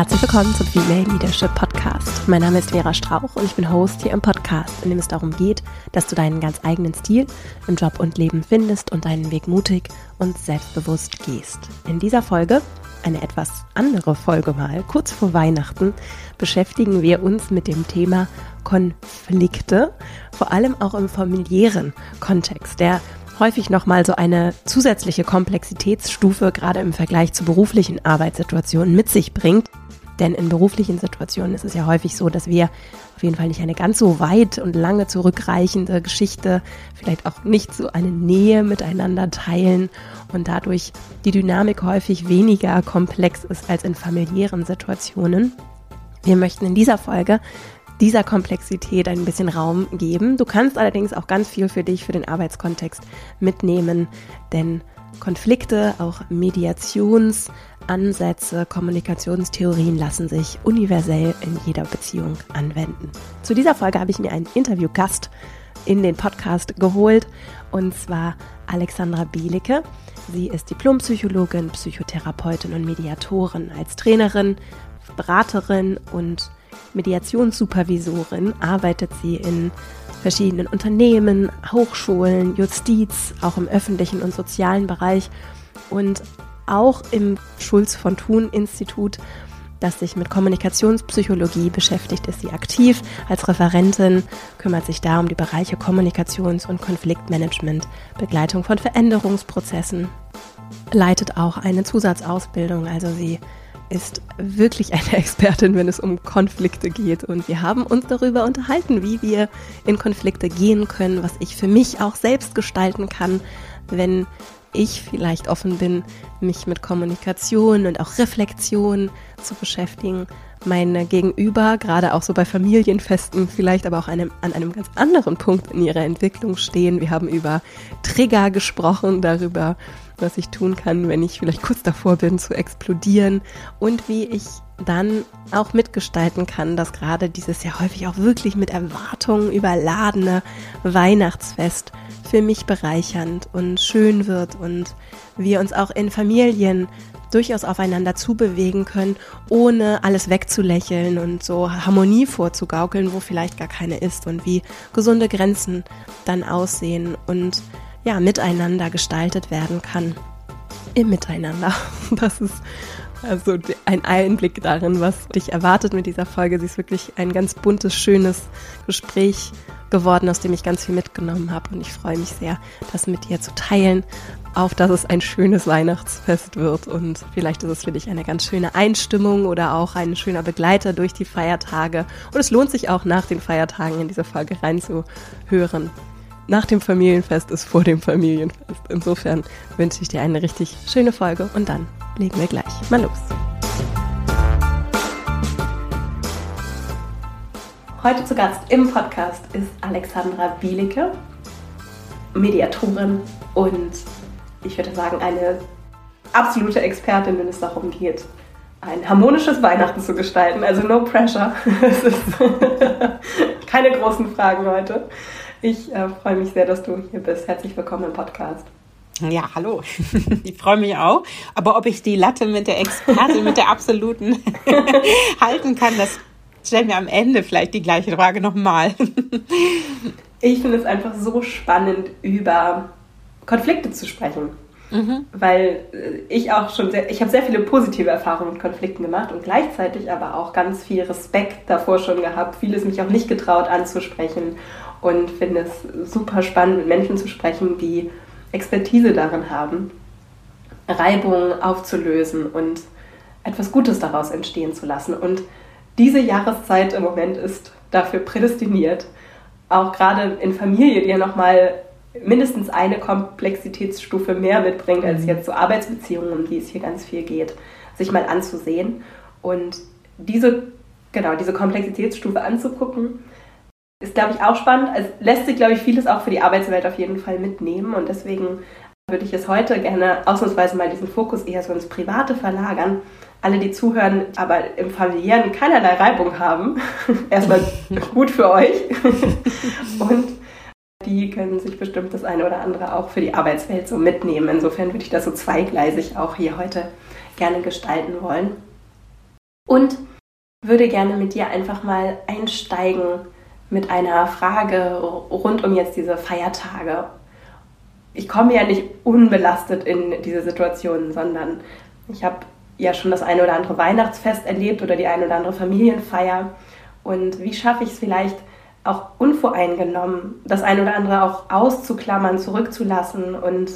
Herzlich willkommen zum Female Leadership Podcast. Mein Name ist Vera Strauch und ich bin Host hier im Podcast, in dem es darum geht, dass du deinen ganz eigenen Stil im Job und Leben findest und deinen Weg mutig und selbstbewusst gehst. In dieser Folge, eine etwas andere Folge mal, kurz vor Weihnachten, beschäftigen wir uns mit dem Thema Konflikte, vor allem auch im familiären Kontext, der häufig nochmal so eine zusätzliche Komplexitätsstufe gerade im Vergleich zu beruflichen Arbeitssituationen mit sich bringt. Denn in beruflichen Situationen ist es ja häufig so, dass wir auf jeden Fall nicht eine ganz so weit und lange zurückreichende Geschichte, vielleicht auch nicht so eine Nähe miteinander teilen und dadurch die Dynamik häufig weniger komplex ist als in familiären Situationen. Wir möchten in dieser Folge dieser Komplexität ein bisschen Raum geben. Du kannst allerdings auch ganz viel für dich, für den Arbeitskontext mitnehmen, denn Konflikte, auch Mediationsansätze, Kommunikationstheorien lassen sich universell in jeder Beziehung anwenden. Zu dieser Folge habe ich mir einen Interviewgast in den Podcast geholt und zwar Alexandra Bielicke. Sie ist Diplompsychologin, Psychotherapeutin und Mediatorin. Als Trainerin, Beraterin und Mediationssupervisorin arbeitet sie in verschiedenen Unternehmen, Hochschulen, Justiz, auch im öffentlichen und sozialen Bereich und auch im Schulz von Thun Institut, das sich mit Kommunikationspsychologie beschäftigt, ist sie aktiv als Referentin, kümmert sich da um die Bereiche Kommunikations- und Konfliktmanagement, Begleitung von Veränderungsprozessen, leitet auch eine Zusatzausbildung, also sie ist wirklich eine Expertin, wenn es um Konflikte geht. Und wir haben uns darüber unterhalten, wie wir in Konflikte gehen können, was ich für mich auch selbst gestalten kann, wenn ich vielleicht offen bin, mich mit Kommunikation und auch Reflexion zu beschäftigen. Meine Gegenüber, gerade auch so bei Familienfesten, vielleicht aber auch einem, an einem ganz anderen Punkt in ihrer Entwicklung stehen. Wir haben über Trigger gesprochen, darüber, was ich tun kann, wenn ich vielleicht kurz davor bin zu explodieren und wie ich dann auch mitgestalten kann, dass gerade dieses ja häufig auch wirklich mit Erwartungen überladene Weihnachtsfest für mich bereichernd und schön wird und wir uns auch in Familien durchaus aufeinander zubewegen können, ohne alles wegzulächeln und so Harmonie vorzugaukeln, wo vielleicht gar keine ist und wie gesunde Grenzen dann aussehen und ja, miteinander gestaltet werden kann. Im Miteinander. Das ist also ein Einblick darin, was dich erwartet mit dieser Folge. Sie ist wirklich ein ganz buntes, schönes Gespräch geworden, aus dem ich ganz viel mitgenommen habe. Und ich freue mich sehr, das mit dir zu teilen, auf dass es ein schönes Weihnachtsfest wird. Und vielleicht ist es für dich eine ganz schöne Einstimmung oder auch ein schöner Begleiter durch die Feiertage. Und es lohnt sich auch nach den Feiertagen in diese Folge reinzuhören nach dem Familienfest ist vor dem Familienfest. Insofern wünsche ich dir eine richtig schöne Folge und dann legen wir gleich mal los. Heute zu Gast im Podcast ist Alexandra Bielicke, Mediatorin und ich würde sagen eine absolute Expertin, wenn es darum geht, ein harmonisches Weihnachten zu gestalten. Also no pressure. Es ist keine großen Fragen heute. Ich äh, freue mich sehr, dass du hier bist. Herzlich willkommen im Podcast. Ja, hallo. Ich freue mich auch. Aber ob ich die Latte mit der Expertin, mit der absoluten halten kann, das stellen wir am Ende vielleicht die gleiche Frage nochmal. Ich finde es einfach so spannend, über Konflikte zu sprechen. Mhm. Weil äh, ich auch schon sehr, ich habe sehr viele positive Erfahrungen mit Konflikten gemacht und gleichzeitig aber auch ganz viel Respekt davor schon gehabt, vieles mich auch nicht getraut anzusprechen und finde es super spannend, mit Menschen zu sprechen, die Expertise darin haben, Reibungen aufzulösen und etwas Gutes daraus entstehen zu lassen. Und diese Jahreszeit im Moment ist dafür prädestiniert, auch gerade in Familie, die ja nochmal mindestens eine Komplexitätsstufe mehr mitbringt als mhm. jetzt so Arbeitsbeziehungen, um die es hier ganz viel geht, sich mal anzusehen und diese, genau, diese Komplexitätsstufe anzugucken ist, glaube ich, auch spannend. Es lässt sich, glaube ich, vieles auch für die Arbeitswelt auf jeden Fall mitnehmen. Und deswegen würde ich es heute gerne ausnahmsweise mal diesen Fokus eher so ins Private verlagern. Alle, die zuhören, aber im Familiären keinerlei Reibung haben, erstmal gut für euch. Und die können sich bestimmt das eine oder andere auch für die Arbeitswelt so mitnehmen. Insofern würde ich das so zweigleisig auch hier heute gerne gestalten wollen. Und würde gerne mit dir einfach mal einsteigen mit einer Frage rund um jetzt diese Feiertage. Ich komme ja nicht unbelastet in diese Situation, sondern ich habe ja schon das eine oder andere Weihnachtsfest erlebt oder die eine oder andere Familienfeier. Und wie schaffe ich es vielleicht auch unvoreingenommen, das eine oder andere auch auszuklammern, zurückzulassen und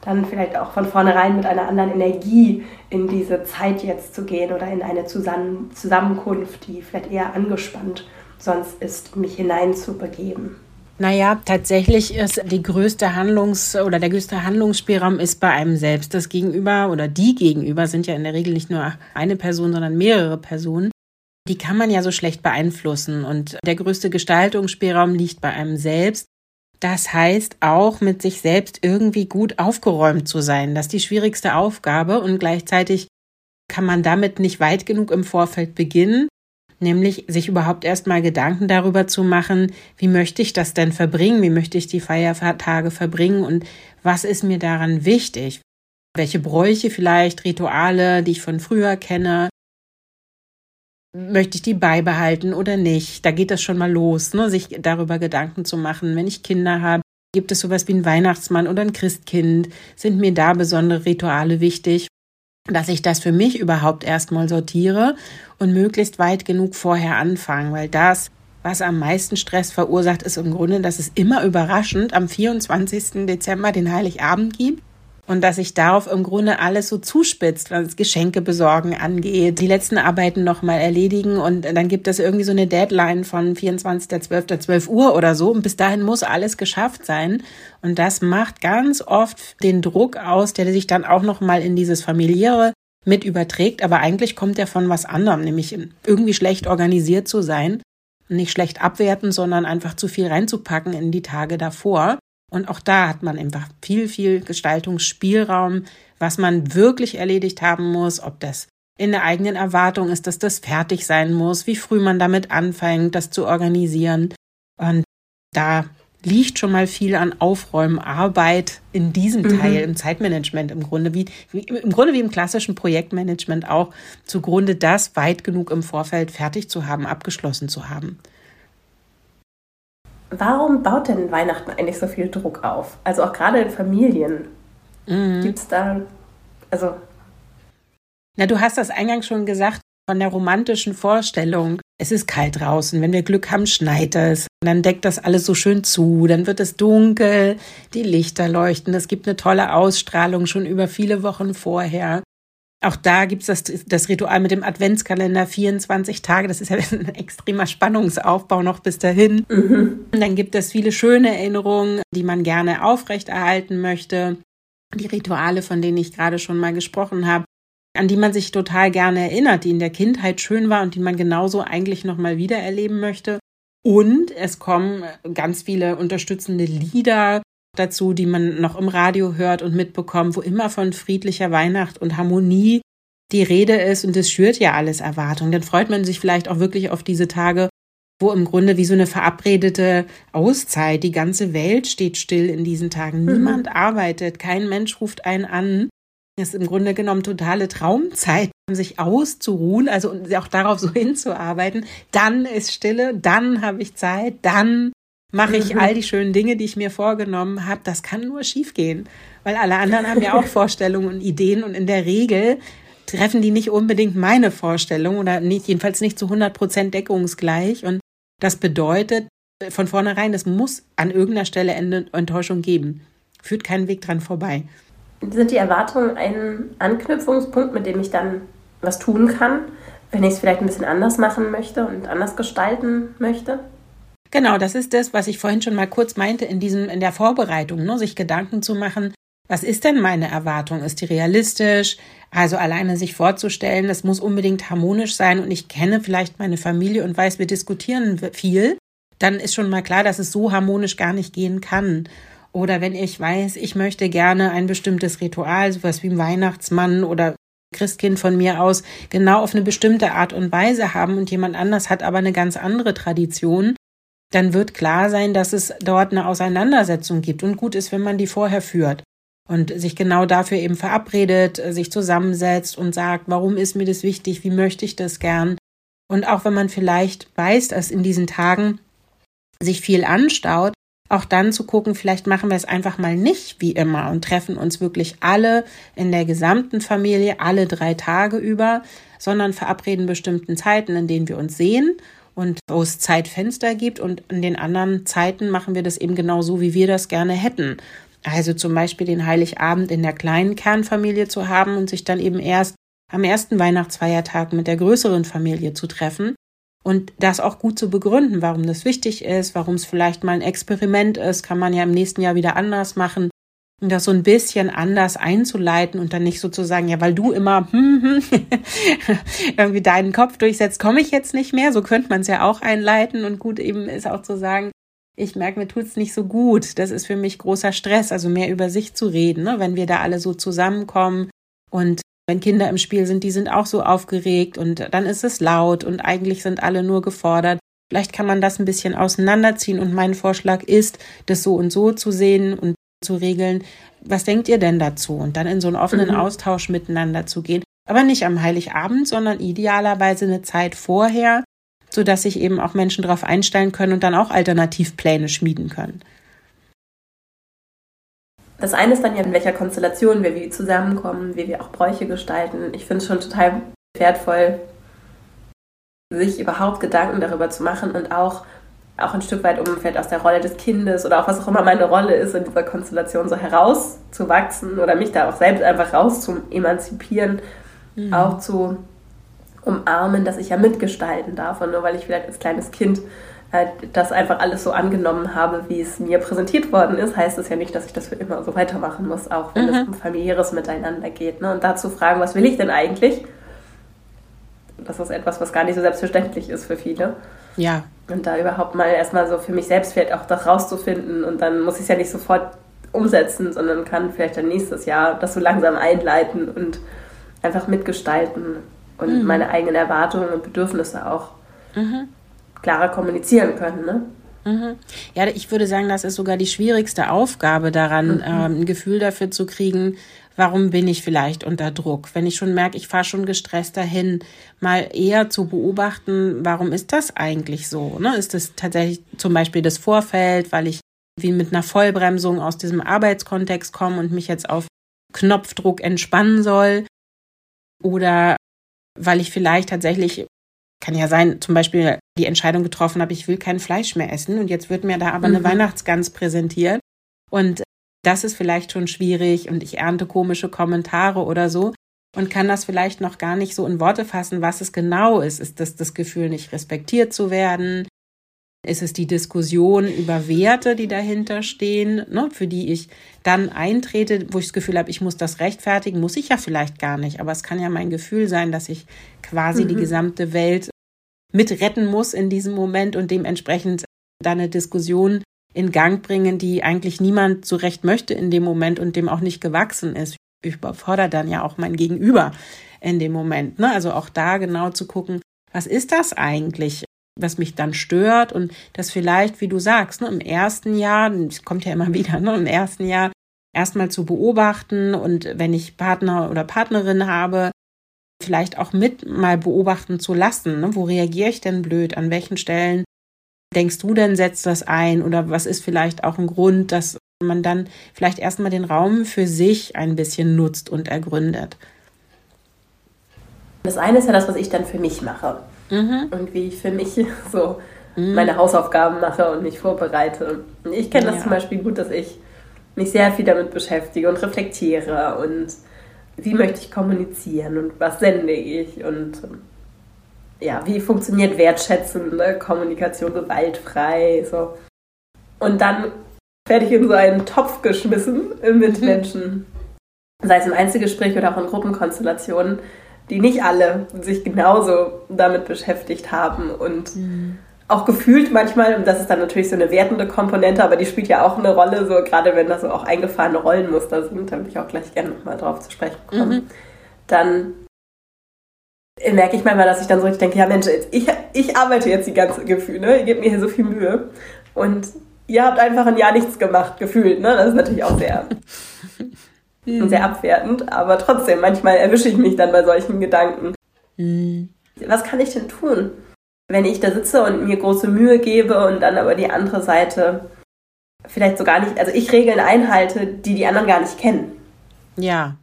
dann vielleicht auch von vornherein mit einer anderen Energie in diese Zeit jetzt zu gehen oder in eine Zusammenkunft, die vielleicht eher angespannt sonst ist, mich hineinzubegeben. Naja, tatsächlich ist die größte Handlungs- oder der größte Handlungsspielraum ist bei einem selbst. Das Gegenüber oder die Gegenüber sind ja in der Regel nicht nur eine Person, sondern mehrere Personen. Die kann man ja so schlecht beeinflussen und der größte Gestaltungsspielraum liegt bei einem selbst. Das heißt auch mit sich selbst irgendwie gut aufgeräumt zu sein. Das ist die schwierigste Aufgabe und gleichzeitig kann man damit nicht weit genug im Vorfeld beginnen, nämlich sich überhaupt erstmal Gedanken darüber zu machen, wie möchte ich das denn verbringen, wie möchte ich die Feiertage verbringen und was ist mir daran wichtig, welche Bräuche vielleicht, Rituale, die ich von früher kenne, möchte ich die beibehalten oder nicht. Da geht das schon mal los, ne? sich darüber Gedanken zu machen. Wenn ich Kinder habe, gibt es sowas wie ein Weihnachtsmann oder ein Christkind? Sind mir da besondere Rituale wichtig? Dass ich das für mich überhaupt erstmal sortiere und möglichst weit genug vorher anfangen, weil das, was am meisten Stress verursacht, ist im Grunde, dass es immer überraschend am 24. Dezember den Heiligabend gibt und dass sich darauf im Grunde alles so zuspitzt, was Geschenke besorgen angeht, die letzten Arbeiten nochmal erledigen und dann gibt es irgendwie so eine Deadline von 24.12. 12 Uhr oder so und bis dahin muss alles geschafft sein und das macht ganz oft den Druck aus, der sich dann auch nochmal in dieses familiäre mit überträgt, aber eigentlich kommt er von was anderem, nämlich irgendwie schlecht organisiert zu sein, nicht schlecht abwerten, sondern einfach zu viel reinzupacken in die Tage davor. Und auch da hat man einfach viel, viel Gestaltungsspielraum, was man wirklich erledigt haben muss, ob das in der eigenen Erwartung ist, dass das fertig sein muss, wie früh man damit anfängt, das zu organisieren. Und da liegt schon mal viel an Aufräumarbeit in diesem mhm. Teil im Zeitmanagement im Grunde wie, wie, im Grunde wie im klassischen Projektmanagement auch zugrunde das weit genug im Vorfeld fertig zu haben, abgeschlossen zu haben. Warum baut denn Weihnachten eigentlich so viel Druck auf? Also auch gerade in Familien. Mhm. Gibt es da, also. Na, du hast das eingangs schon gesagt, von der romantischen Vorstellung. Es ist kalt draußen, wenn wir Glück haben, schneit es. Dann deckt das alles so schön zu, dann wird es dunkel, die Lichter leuchten, es gibt eine tolle Ausstrahlung schon über viele Wochen vorher. Auch da gibt's das, das Ritual mit dem Adventskalender, 24 Tage. Das ist ja ein extremer Spannungsaufbau noch bis dahin. Mhm. Dann gibt es viele schöne Erinnerungen, die man gerne aufrechterhalten möchte. Die Rituale, von denen ich gerade schon mal gesprochen habe, an die man sich total gerne erinnert, die in der Kindheit schön war und die man genauso eigentlich nochmal wieder erleben möchte. Und es kommen ganz viele unterstützende Lieder, dazu, die man noch im Radio hört und mitbekommt, wo immer von friedlicher Weihnacht und Harmonie die Rede ist und es schürt ja alles Erwartung. Dann freut man sich vielleicht auch wirklich auf diese Tage, wo im Grunde wie so eine verabredete Auszeit, die ganze Welt steht still in diesen Tagen. Mhm. Niemand arbeitet, kein Mensch ruft einen an. Es ist im Grunde genommen totale Traumzeit, sich auszuruhen, also auch darauf so hinzuarbeiten. Dann ist Stille, dann habe ich Zeit, dann mache ich mhm. all die schönen Dinge, die ich mir vorgenommen habe. Das kann nur schiefgehen, weil alle anderen haben ja auch Vorstellungen und Ideen und in der Regel treffen die nicht unbedingt meine Vorstellung oder nicht, jedenfalls nicht zu 100 Prozent deckungsgleich. Und das bedeutet von vornherein, es muss an irgendeiner Stelle Enttäuschung geben. Führt keinen Weg dran vorbei. Sind die Erwartungen ein Anknüpfungspunkt, mit dem ich dann was tun kann, wenn ich es vielleicht ein bisschen anders machen möchte und anders gestalten möchte? Genau, das ist das, was ich vorhin schon mal kurz meinte in diesem, in der Vorbereitung, ne, sich Gedanken zu machen, was ist denn meine Erwartung? Ist die realistisch? Also alleine sich vorzustellen, das muss unbedingt harmonisch sein und ich kenne vielleicht meine Familie und weiß, wir diskutieren viel. dann ist schon mal klar, dass es so harmonisch gar nicht gehen kann. Oder wenn ich weiß, ich möchte gerne ein bestimmtes Ritual, sowas wie ein Weihnachtsmann oder Christkind von mir aus, genau auf eine bestimmte Art und Weise haben und jemand anders hat aber eine ganz andere Tradition, dann wird klar sein, dass es dort eine Auseinandersetzung gibt und gut ist, wenn man die vorher führt und sich genau dafür eben verabredet, sich zusammensetzt und sagt, warum ist mir das wichtig, wie möchte ich das gern. Und auch wenn man vielleicht weiß, dass in diesen Tagen sich viel anstaut, auch dann zu gucken, vielleicht machen wir es einfach mal nicht wie immer und treffen uns wirklich alle in der gesamten Familie alle drei Tage über, sondern verabreden bestimmten Zeiten, in denen wir uns sehen und wo es Zeitfenster gibt und in den anderen Zeiten machen wir das eben genau so, wie wir das gerne hätten. Also zum Beispiel den Heiligabend in der kleinen Kernfamilie zu haben und sich dann eben erst am ersten Weihnachtsfeiertag mit der größeren Familie zu treffen und das auch gut zu begründen, warum das wichtig ist, warum es vielleicht mal ein Experiment ist, kann man ja im nächsten Jahr wieder anders machen. Das so ein bisschen anders einzuleiten und dann nicht sozusagen, ja, weil du immer hm, hm, irgendwie deinen Kopf durchsetzt, komme ich jetzt nicht mehr. So könnte man es ja auch einleiten. Und gut eben ist auch zu sagen, ich merke, mir tut es nicht so gut. Das ist für mich großer Stress, also mehr über sich zu reden, ne? wenn wir da alle so zusammenkommen und wenn Kinder im Spiel sind, die sind auch so aufgeregt und dann ist es laut und eigentlich sind alle nur gefordert. Vielleicht kann man das ein bisschen auseinanderziehen und mein Vorschlag ist, das so und so zu sehen und zu regeln. Was denkt ihr denn dazu? Und dann in so einen offenen mhm. Austausch miteinander zu gehen. Aber nicht am Heiligabend, sondern idealerweise eine Zeit vorher, sodass sich eben auch Menschen darauf einstellen können und dann auch Alternativpläne schmieden können. Das eine ist dann ja, in welcher Konstellation wir wie zusammenkommen, wie wir auch Bräuche gestalten. Ich finde es schon total wertvoll, sich überhaupt Gedanken darüber zu machen und auch, auch ein Stück weit, um vielleicht aus der Rolle des Kindes oder auch was auch immer meine Rolle ist, in dieser Konstellation so herauszuwachsen oder mich da auch selbst einfach raus zu emanzipieren, mhm. auch zu umarmen, dass ich ja mitgestalten darf. Und nur weil ich vielleicht als kleines Kind äh, das einfach alles so angenommen habe, wie es mir präsentiert worden ist, heißt es ja nicht, dass ich das für immer so weitermachen muss, auch wenn mhm. es um familiäres Miteinander geht. Ne? Und dazu fragen, was will ich denn eigentlich? Das ist etwas, was gar nicht so selbstverständlich ist für viele. Ja. Und da überhaupt mal erstmal so für mich selbst vielleicht auch das rauszufinden und dann muss ich es ja nicht sofort umsetzen, sondern kann vielleicht dann nächstes Jahr das so langsam einleiten und einfach mitgestalten und mhm. meine eigenen Erwartungen und Bedürfnisse auch mhm klarer kommunizieren können. Ne? Mhm. Ja, ich würde sagen, das ist sogar die schwierigste Aufgabe daran, mhm. ähm, ein Gefühl dafür zu kriegen, warum bin ich vielleicht unter Druck? Wenn ich schon merke, ich fahre schon gestresst dahin, mal eher zu beobachten, warum ist das eigentlich so? Ne? Ist das tatsächlich zum Beispiel das Vorfeld, weil ich wie mit einer Vollbremsung aus diesem Arbeitskontext komme und mich jetzt auf Knopfdruck entspannen soll? Oder weil ich vielleicht tatsächlich kann ja sein, zum Beispiel die Entscheidung getroffen habe, ich will kein Fleisch mehr essen und jetzt wird mir da aber mhm. eine Weihnachtsgans präsentiert und das ist vielleicht schon schwierig und ich ernte komische Kommentare oder so und kann das vielleicht noch gar nicht so in Worte fassen, was es genau ist. Ist das das Gefühl, nicht respektiert zu werden? Ist es die Diskussion über Werte, die dahinter stehen, ne, für die ich dann eintrete, wo ich das Gefühl habe, ich muss das rechtfertigen? Muss ich ja vielleicht gar nicht, aber es kann ja mein Gefühl sein, dass ich quasi mhm. die gesamte Welt mitretten muss in diesem Moment und dementsprechend dann eine Diskussion in Gang bringen, die eigentlich niemand so recht möchte in dem Moment und dem auch nicht gewachsen ist. Ich überfordere dann ja auch mein Gegenüber in dem Moment. Ne? Also auch da genau zu gucken, was ist das eigentlich, was mich dann stört und das vielleicht, wie du sagst, ne, im ersten Jahr, es kommt ja immer wieder, ne, im ersten Jahr erstmal zu beobachten und wenn ich Partner oder Partnerin habe, vielleicht auch mit mal beobachten zu lassen. Ne? Wo reagiere ich denn blöd? An welchen Stellen denkst du denn, setzt das ein? Oder was ist vielleicht auch ein Grund, dass man dann vielleicht erstmal den Raum für sich ein bisschen nutzt und ergründet? Das eine ist ja das, was ich dann für mich mache. Mhm. Und wie ich für mich so mhm. meine Hausaufgaben mache und mich vorbereite. Ich kenne das ja. zum Beispiel gut, dass ich mich sehr viel damit beschäftige und reflektiere und wie möchte ich kommunizieren und was sende ich und ja, wie funktioniert wertschätzende Kommunikation gewaltfrei, so. Und dann werde ich in so einen Topf geschmissen mit mhm. Menschen, sei es im Einzelgespräch oder auch in Gruppenkonstellationen, die nicht alle sich genauso damit beschäftigt haben und mhm. auch gefühlt manchmal, und das ist dann natürlich so eine wertende Komponente, aber die spielt ja auch eine Rolle, so gerade wenn da so auch eingefahrene Rollenmuster sind, da würde ich auch gleich gerne nochmal drauf zu sprechen kommen, mhm. dann merke ich manchmal, dass ich dann so richtig denke, ja Mensch, ich, ich arbeite jetzt die ganze Gefühle, ne? ihr gebt mir hier so viel Mühe und ihr habt einfach ein Jahr nichts gemacht, gefühlt. Ne? Das ist natürlich auch sehr, mhm. sehr abwertend, aber trotzdem, manchmal erwische ich mich dann bei solchen Gedanken. Mhm. Was kann ich denn tun, wenn ich da sitze und mir große Mühe gebe und dann aber die andere Seite vielleicht so gar nicht, also ich Regeln einhalte, die die anderen gar nicht kennen? Ja,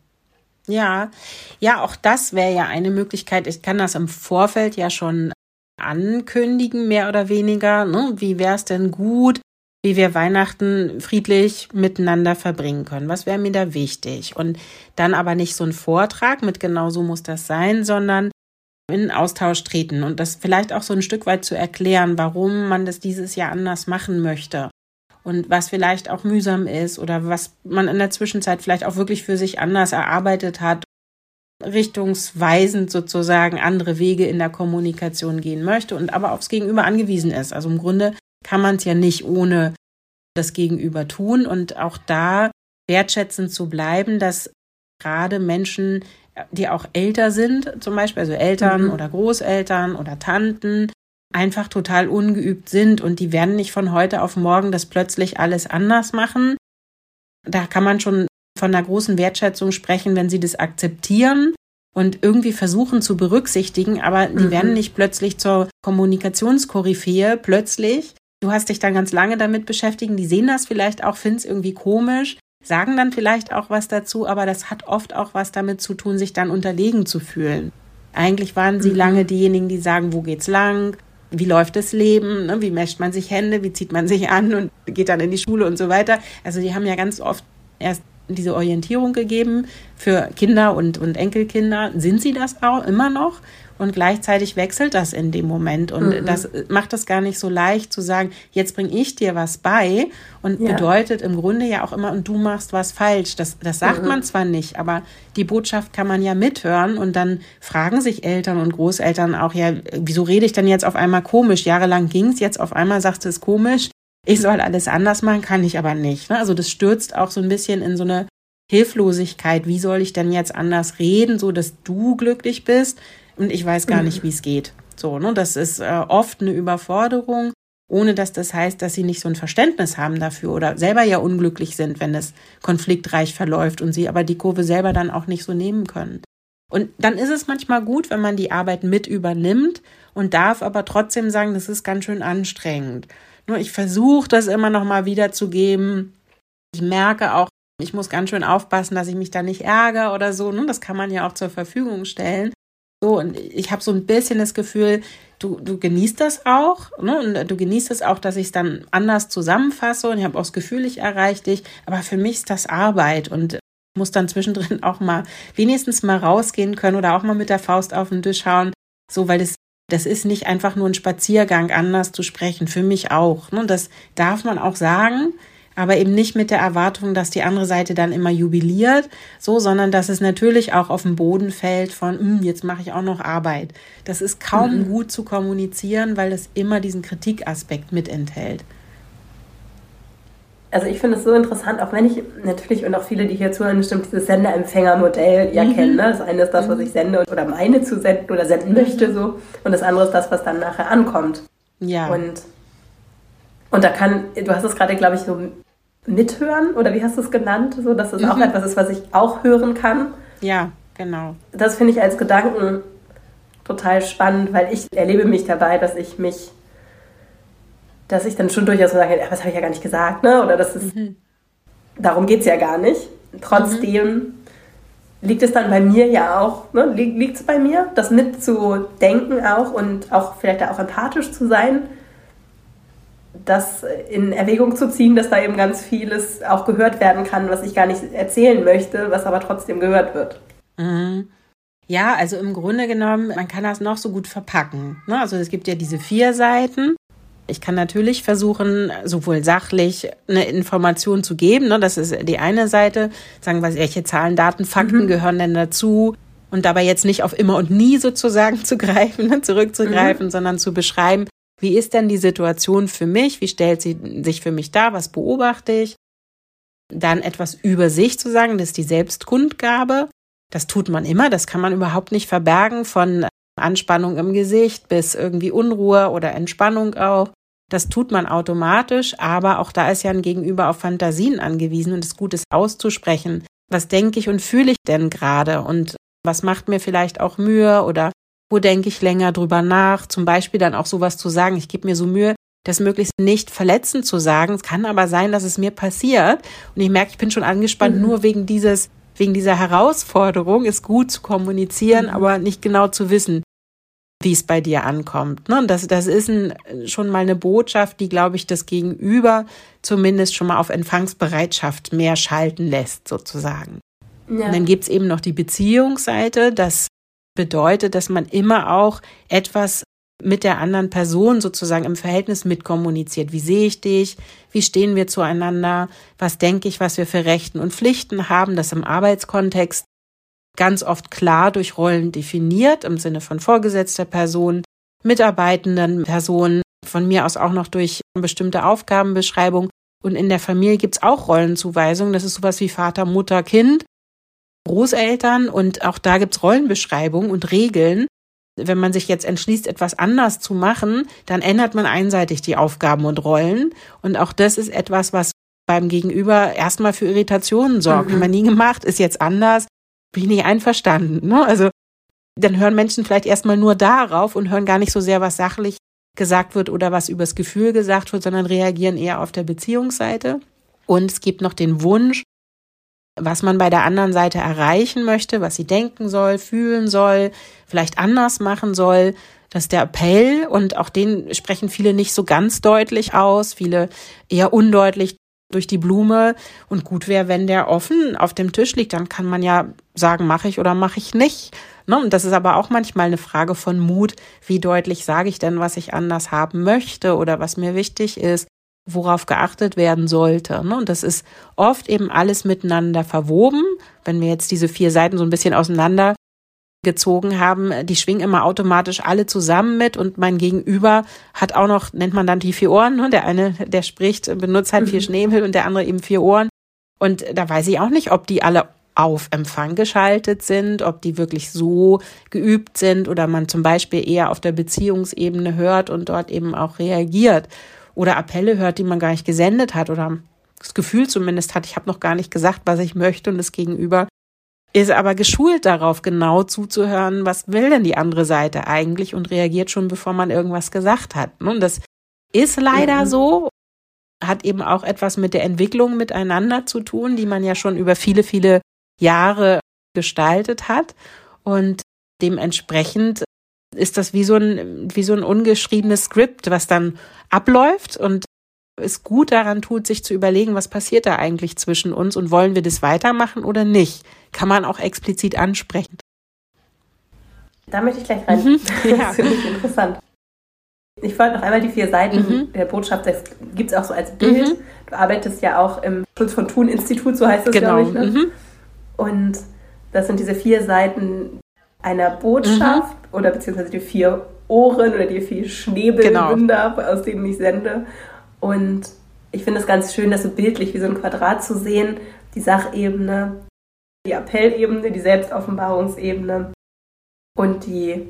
ja, ja, auch das wäre ja eine Möglichkeit. Ich kann das im Vorfeld ja schon ankündigen, mehr oder weniger. Ne? Wie wäre es denn gut, wie wir Weihnachten friedlich miteinander verbringen können? Was wäre mir da wichtig? Und dann aber nicht so ein Vortrag mit genau so muss das sein, sondern in Austausch treten und das vielleicht auch so ein Stück weit zu erklären, warum man das dieses Jahr anders machen möchte und was vielleicht auch mühsam ist oder was man in der Zwischenzeit vielleicht auch wirklich für sich anders erarbeitet hat, richtungsweisend sozusagen andere Wege in der Kommunikation gehen möchte und aber aufs Gegenüber angewiesen ist. Also im Grunde kann man es ja nicht ohne das Gegenüber tun und auch da wertschätzend zu bleiben, dass gerade Menschen, die auch älter sind, zum Beispiel also Eltern mhm. oder Großeltern oder Tanten, einfach total ungeübt sind und die werden nicht von heute auf morgen das plötzlich alles anders machen. Da kann man schon von einer großen Wertschätzung sprechen, wenn sie das akzeptieren und irgendwie versuchen zu berücksichtigen, aber die mhm. werden nicht plötzlich zur Kommunikationskoryphäe plötzlich. Du hast dich dann ganz lange damit beschäftigt, die sehen das vielleicht auch, finden es irgendwie komisch, sagen dann vielleicht auch was dazu, aber das hat oft auch was damit zu tun, sich dann unterlegen zu fühlen. Eigentlich waren sie mhm. lange diejenigen, die sagen, wo geht's lang, wie läuft das Leben, ne? wie mescht man sich Hände, wie zieht man sich an und geht dann in die Schule und so weiter. Also die haben ja ganz oft erst diese Orientierung gegeben für Kinder und, und Enkelkinder. Sind sie das auch immer noch? Und gleichzeitig wechselt das in dem Moment. Und mhm. das macht es gar nicht so leicht zu sagen, jetzt bringe ich dir was bei. Und ja. bedeutet im Grunde ja auch immer, und du machst was falsch. Das, das sagt mhm. man zwar nicht, aber die Botschaft kann man ja mithören. Und dann fragen sich Eltern und Großeltern auch, ja, wieso rede ich denn jetzt auf einmal komisch? Jahrelang ging es, jetzt auf einmal sagst du es komisch. Ich soll alles anders machen, kann ich aber nicht. Ne? Also das stürzt auch so ein bisschen in so eine Hilflosigkeit. Wie soll ich denn jetzt anders reden, so dass du glücklich bist? Und ich weiß gar nicht, mhm. wie es geht. So, ne? Das ist äh, oft eine Überforderung, ohne dass das heißt, dass sie nicht so ein Verständnis haben dafür oder selber ja unglücklich sind, wenn es konfliktreich verläuft und sie aber die Kurve selber dann auch nicht so nehmen können. Und dann ist es manchmal gut, wenn man die Arbeit mit übernimmt und darf aber trotzdem sagen, das ist ganz schön anstrengend. Nur ich versuche das immer noch mal wiederzugeben. Ich merke auch, ich muss ganz schön aufpassen, dass ich mich da nicht ärgere oder so. Das kann man ja auch zur Verfügung stellen. So, und ich habe so ein bisschen das Gefühl, du, du genießt das auch, ne? Und du genießt es auch, dass ich es dann anders zusammenfasse und ich habe auch das Gefühl, ich erreiche dich. Aber für mich ist das Arbeit und muss dann zwischendrin auch mal wenigstens mal rausgehen können oder auch mal mit der Faust auf den Tisch hauen. So, weil das, das ist nicht einfach nur ein Spaziergang, anders zu sprechen. Für mich auch. Ne? Das darf man auch sagen aber eben nicht mit der Erwartung, dass die andere Seite dann immer jubiliert, so, sondern dass es natürlich auch auf den Boden fällt von, hm, jetzt mache ich auch noch Arbeit. Das ist kaum mhm. gut zu kommunizieren, weil es immer diesen Kritikaspekt mit enthält. Also ich finde es so interessant, auch wenn ich natürlich und auch viele, die hier zuhören, bestimmt dieses Sender-Empfänger-Modell ja mhm. kennen. Ne? Das eine ist das, was mhm. ich sende oder meine zu senden oder senden mhm. möchte so. Und das andere ist das, was dann nachher ankommt. Ja. Und und da kann, du hast es gerade, glaube ich, so mithören oder wie hast du es genannt? So, dass es mhm. auch etwas ist, was ich auch hören kann. Ja, genau. Das finde ich als Gedanken total spannend, weil ich erlebe mich dabei, dass ich mich, dass ich dann schon durchaus sage, ja, was habe ich ja gar nicht gesagt, ne? Oder das ist, mhm. darum geht es ja gar nicht. Trotzdem mhm. liegt es dann bei mir ja auch, ne? liegt es bei mir, das mitzudenken auch und auch vielleicht da auch empathisch zu sein das in Erwägung zu ziehen, dass da eben ganz vieles auch gehört werden kann, was ich gar nicht erzählen möchte, was aber trotzdem gehört wird. Mhm. Ja, also im Grunde genommen, man kann das noch so gut verpacken. Ne? Also es gibt ja diese vier Seiten. Ich kann natürlich versuchen, sowohl sachlich eine Information zu geben. Ne? Das ist die eine Seite. Sagen wir, welche Zahlen, Daten, Fakten mhm. gehören denn dazu? Und dabei jetzt nicht auf immer und nie sozusagen zu greifen, ne? zurückzugreifen, mhm. sondern zu beschreiben, Wie ist denn die Situation für mich? Wie stellt sie sich für mich dar? Was beobachte ich? Dann etwas über sich zu sagen, das ist die Selbstkundgabe. Das tut man immer, das kann man überhaupt nicht verbergen, von Anspannung im Gesicht bis irgendwie Unruhe oder Entspannung auch. Das tut man automatisch, aber auch da ist ja ein Gegenüber auf Fantasien angewiesen und es gut ist auszusprechen. Was denke ich und fühle ich denn gerade und was macht mir vielleicht auch Mühe oder wo denke ich länger drüber nach? Zum Beispiel dann auch sowas zu sagen. Ich gebe mir so Mühe, das möglichst nicht verletzend zu sagen. Es kann aber sein, dass es mir passiert und ich merke, ich bin schon angespannt, mhm. nur wegen dieses, wegen dieser Herausforderung ist gut zu kommunizieren, mhm. aber nicht genau zu wissen, wie es bei dir ankommt. Ne? Und das, das ist ein, schon mal eine Botschaft, die, glaube ich, das Gegenüber zumindest schon mal auf Empfangsbereitschaft mehr schalten lässt, sozusagen. Ja. Und dann gibt's eben noch die Beziehungsseite. Das bedeutet, dass man immer auch etwas mit der anderen Person sozusagen im Verhältnis mitkommuniziert. Wie sehe ich dich? Wie stehen wir zueinander? Was denke ich, was wir für Rechten und Pflichten haben? Das im Arbeitskontext ganz oft klar durch Rollen definiert, im Sinne von vorgesetzter Person, mitarbeitenden Personen, von mir aus auch noch durch bestimmte Aufgabenbeschreibung. Und in der Familie gibt's auch Rollenzuweisungen. Das ist sowas wie Vater, Mutter, Kind, Großeltern. Und auch da gibt's Rollenbeschreibungen und Regeln. Wenn man sich jetzt entschließt, etwas anders zu machen, dann ändert man einseitig die Aufgaben und Rollen. Und auch das ist etwas, was beim Gegenüber erstmal für Irritationen sorgt. Mhm. Haben wir nie gemacht, ist jetzt anders bin ich nicht einverstanden. Ne? Also dann hören Menschen vielleicht erstmal nur darauf und hören gar nicht so sehr, was sachlich gesagt wird oder was übers Gefühl gesagt wird, sondern reagieren eher auf der Beziehungsseite. Und es gibt noch den Wunsch, was man bei der anderen Seite erreichen möchte, was sie denken soll, fühlen soll, vielleicht anders machen soll. Das ist der Appell und auch den sprechen viele nicht so ganz deutlich aus, viele eher undeutlich durch die Blume. Und gut wäre, wenn der offen auf dem Tisch liegt, dann kann man ja sagen, mache ich oder mache ich nicht. Ne? Und das ist aber auch manchmal eine Frage von Mut. Wie deutlich sage ich denn, was ich anders haben möchte oder was mir wichtig ist, worauf geachtet werden sollte. Ne? Und das ist oft eben alles miteinander verwoben. Wenn wir jetzt diese vier Seiten so ein bisschen auseinander gezogen haben, die schwingen immer automatisch alle zusammen mit und mein Gegenüber hat auch noch, nennt man dann die vier Ohren, ne? der eine, der spricht, benutzt halt vier mhm. Schnäbel und der andere eben vier Ohren und da weiß ich auch nicht, ob die alle auf Empfang geschaltet sind, ob die wirklich so geübt sind oder man zum Beispiel eher auf der Beziehungsebene hört und dort eben auch reagiert oder Appelle hört, die man gar nicht gesendet hat oder das Gefühl zumindest hat, ich habe noch gar nicht gesagt, was ich möchte und das Gegenüber ist aber geschult darauf, genau zuzuhören, was will denn die andere Seite eigentlich und reagiert schon, bevor man irgendwas gesagt hat. Und das ist leider mhm. so, hat eben auch etwas mit der Entwicklung miteinander zu tun, die man ja schon über viele, viele Jahre gestaltet hat. Und dementsprechend ist das wie so ein, wie so ein ungeschriebenes Skript, was dann abläuft und es gut daran tut, sich zu überlegen, was passiert da eigentlich zwischen uns und wollen wir das weitermachen oder nicht? Kann man auch explizit ansprechen. Da möchte ich gleich rein. Mhm, ja. Das finde ich interessant. Ich wollte noch einmal die vier Seiten mhm. der Botschaft, das gibt es auch so als Bild. Mhm. Du arbeitest ja auch im Schutz von Thun Institut, so heißt das, genau. glaube ich. Ne? Mhm. Und das sind diese vier Seiten einer Botschaft mhm. oder beziehungsweise die vier Ohren oder die vier Schnäbelwunder, genau. aus denen ich sende. Und ich finde es ganz schön, das so bildlich wie so ein Quadrat zu sehen. Die Sachebene, die Appellebene, die Selbstoffenbarungsebene und die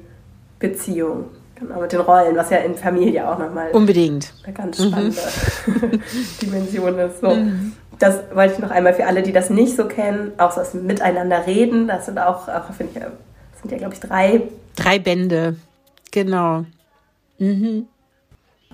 Beziehung. Genau, mit den Rollen, was ja in Familie auch nochmal Unbedingt. eine ganz mhm. spannende mhm. Dimension ist. So. Mhm. Das wollte ich noch einmal für alle, die das nicht so kennen, auch so das Miteinander reden. Das sind auch, auch finde ich, sind ja, glaube ich, drei. Drei Bände, genau. Mhm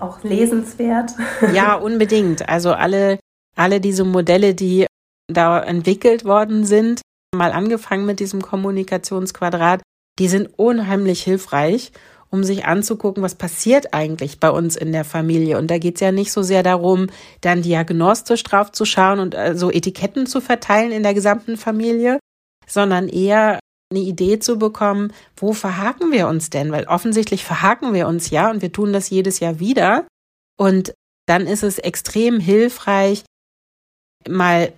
auch lesenswert. Ja, unbedingt. Also alle, alle diese Modelle, die da entwickelt worden sind, mal angefangen mit diesem Kommunikationsquadrat, die sind unheimlich hilfreich, um sich anzugucken, was passiert eigentlich bei uns in der Familie. Und da geht es ja nicht so sehr darum, dann diagnostisch drauf zu schauen und äh, so Etiketten zu verteilen in der gesamten Familie, sondern eher eine Idee zu bekommen, wo verhaken wir uns denn? Weil offensichtlich verhaken wir uns ja und wir tun das jedes Jahr wieder. Und dann ist es extrem hilfreich, mal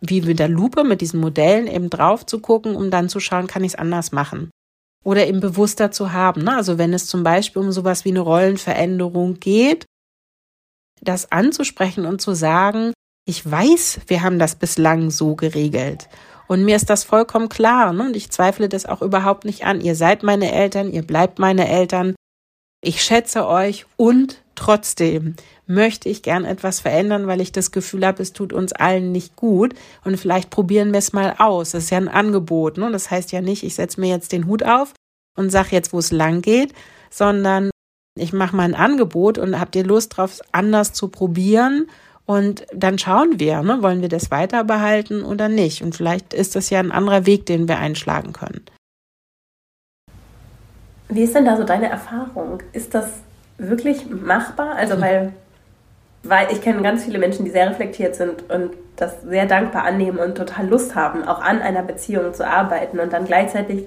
wie mit der Lupe, mit diesen Modellen eben drauf zu gucken, um dann zu schauen, kann ich es anders machen? oder eben bewusster zu haben. Ne? Also wenn es zum Beispiel um sowas wie eine Rollenveränderung geht, das anzusprechen und zu sagen, ich weiß, wir haben das bislang so geregelt. Und mir ist das vollkommen klar. Ne? Und ich zweifle das auch überhaupt nicht an. Ihr seid meine Eltern, ihr bleibt meine Eltern. Ich schätze euch und trotzdem möchte ich gern etwas verändern, weil ich das Gefühl habe, es tut uns allen nicht gut. Und vielleicht probieren wir es mal aus. Das ist ja ein Angebot. Ne? Das heißt ja nicht, ich setze mir jetzt den Hut auf und sage jetzt, wo es lang geht, sondern ich mache mal ein Angebot und habt ihr Lust drauf, anders zu probieren? Und dann schauen wir, ne, wollen wir das weiter behalten oder nicht? Und vielleicht ist das ja ein anderer Weg, den wir einschlagen können. Wie ist denn da so deine Erfahrung? Ist das wirklich machbar? Also, weil, weil ich kenne ganz viele Menschen, die sehr reflektiert sind und das sehr dankbar annehmen und total Lust haben, auch an einer Beziehung zu arbeiten und dann gleichzeitig,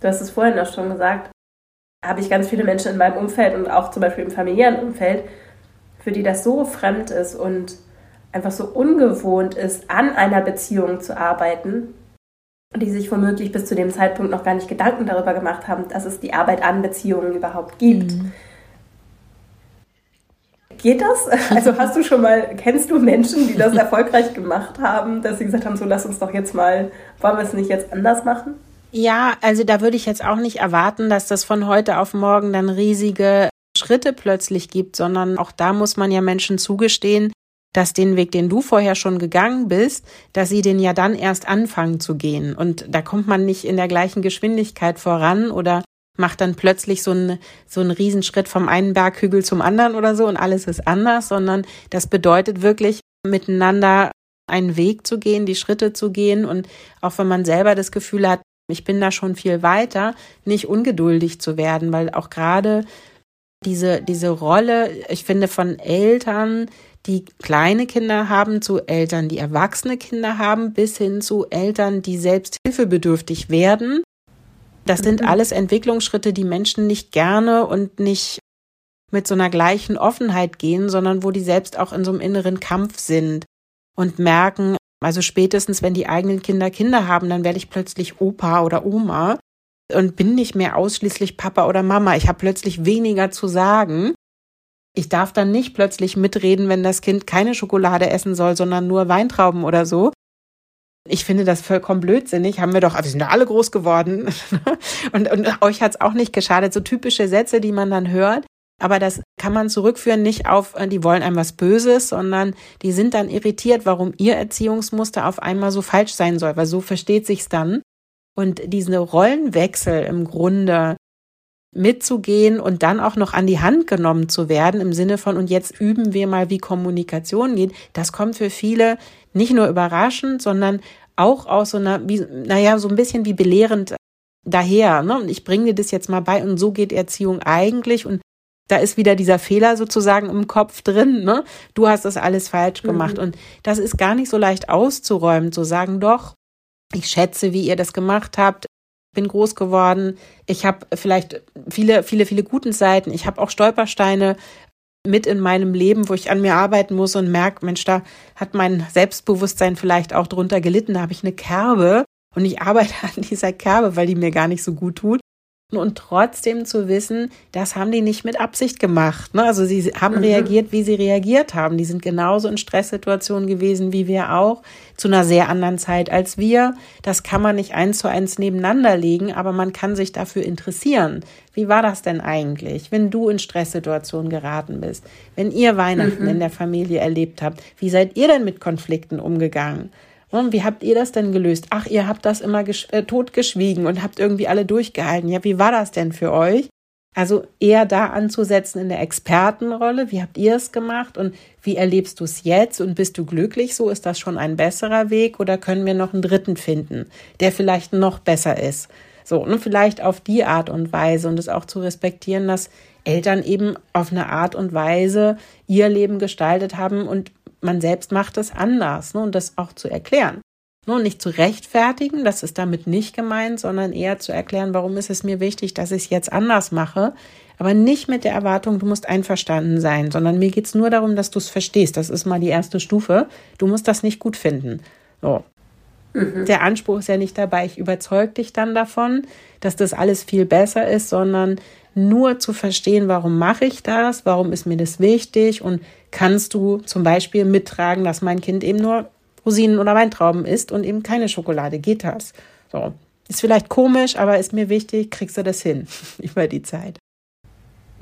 du hast es vorhin auch schon gesagt, habe ich ganz viele Menschen in meinem Umfeld und auch zum Beispiel im familiären Umfeld, für die das so fremd ist und einfach so ungewohnt ist, an einer Beziehung zu arbeiten, die sich womöglich bis zu dem Zeitpunkt noch gar nicht Gedanken darüber gemacht haben, dass es die Arbeit an Beziehungen überhaupt gibt. Mhm. Geht das? Also hast du schon mal, kennst du Menschen, die das erfolgreich gemacht haben, dass sie gesagt haben, so lass uns doch jetzt mal, wollen wir es nicht jetzt anders machen? Ja, also da würde ich jetzt auch nicht erwarten, dass das von heute auf morgen dann riesige Schritte plötzlich gibt, sondern auch da muss man ja Menschen zugestehen, dass den Weg, den du vorher schon gegangen bist, dass sie den ja dann erst anfangen zu gehen. Und da kommt man nicht in der gleichen Geschwindigkeit voran oder macht dann plötzlich so einen, so einen Riesenschritt vom einen Berghügel zum anderen oder so und alles ist anders, sondern das bedeutet wirklich miteinander einen Weg zu gehen, die Schritte zu gehen und auch wenn man selber das Gefühl hat, ich bin da schon viel weiter, nicht ungeduldig zu werden, weil auch gerade diese, diese Rolle, ich finde, von Eltern, die kleine Kinder haben, zu Eltern, die erwachsene Kinder haben, bis hin zu Eltern, die selbst hilfebedürftig werden. Das sind mhm. alles Entwicklungsschritte, die Menschen nicht gerne und nicht mit so einer gleichen Offenheit gehen, sondern wo die selbst auch in so einem inneren Kampf sind und merken, also spätestens, wenn die eigenen Kinder Kinder haben, dann werde ich plötzlich Opa oder Oma und bin nicht mehr ausschließlich Papa oder Mama. Ich habe plötzlich weniger zu sagen. Ich darf dann nicht plötzlich mitreden, wenn das Kind keine Schokolade essen soll, sondern nur Weintrauben oder so. Ich finde das vollkommen blödsinnig. Haben wir doch, wir sind ja alle groß geworden. und, und euch hat's auch nicht geschadet. So typische Sätze, die man dann hört. Aber das kann man zurückführen nicht auf, äh, die wollen einem was Böses, sondern die sind dann irritiert, warum ihr Erziehungsmuster auf einmal so falsch sein soll, weil so versteht sich's dann. Und diesen Rollenwechsel im Grunde mitzugehen und dann auch noch an die Hand genommen zu werden im Sinne von, und jetzt üben wir mal, wie Kommunikation geht, das kommt für viele nicht nur überraschend, sondern auch aus so einer, wie, naja, so ein bisschen wie belehrend daher. Ne? Und ich bringe dir das jetzt mal bei und so geht Erziehung eigentlich und da ist wieder dieser Fehler sozusagen im Kopf drin, ne? Du hast das alles falsch gemacht. Mhm. Und das ist gar nicht so leicht auszuräumen, zu sagen, doch, ich schätze, wie ihr das gemacht habt. Bin groß geworden. Ich habe vielleicht viele, viele, viele guten Seiten. Ich habe auch Stolpersteine mit in meinem Leben, wo ich an mir arbeiten muss und merke, Mensch, da hat mein Selbstbewusstsein vielleicht auch drunter gelitten. Da habe ich eine Kerbe und ich arbeite an dieser Kerbe, weil die mir gar nicht so gut tut und trotzdem zu wissen, das haben die nicht mit Absicht gemacht. Ne? Also sie haben mhm. reagiert, wie sie reagiert haben. Die sind genauso in Stresssituationen gewesen wie wir auch, zu einer sehr anderen Zeit als wir. Das kann man nicht eins zu eins nebeneinander legen, aber man kann sich dafür interessieren. Wie war das denn eigentlich, wenn du in Stresssituationen geraten bist? Wenn ihr Weihnachten mhm. in der Familie erlebt habt, wie seid ihr denn mit Konflikten umgegangen? Und wie habt ihr das denn gelöst? Ach, ihr habt das immer äh, totgeschwiegen und habt irgendwie alle durchgehalten. Ja, wie war das denn für euch? Also eher da anzusetzen in der Expertenrolle. Wie habt ihr es gemacht und wie erlebst du es jetzt und bist du glücklich? So ist das schon ein besserer Weg oder können wir noch einen dritten finden, der vielleicht noch besser ist? So, und vielleicht auf die Art und Weise und es auch zu respektieren, dass Eltern eben auf eine Art und Weise ihr Leben gestaltet haben und man selbst macht es anders ne, und das auch zu erklären. Nur nicht zu rechtfertigen, das ist damit nicht gemeint, sondern eher zu erklären, warum ist es mir wichtig, dass ich es jetzt anders mache, aber nicht mit der Erwartung, du musst einverstanden sein, sondern mir geht es nur darum, dass du es verstehst. Das ist mal die erste Stufe. Du musst das nicht gut finden. So. Mhm. Der Anspruch ist ja nicht dabei, ich überzeug dich dann davon, dass das alles viel besser ist, sondern nur zu verstehen, warum mache ich das, warum ist mir das wichtig und kannst du zum Beispiel mittragen, dass mein Kind eben nur Rosinen oder Weintrauben isst und eben keine Schokolade. Geht das? So. Ist vielleicht komisch, aber ist mir wichtig, kriegst du das hin über die Zeit.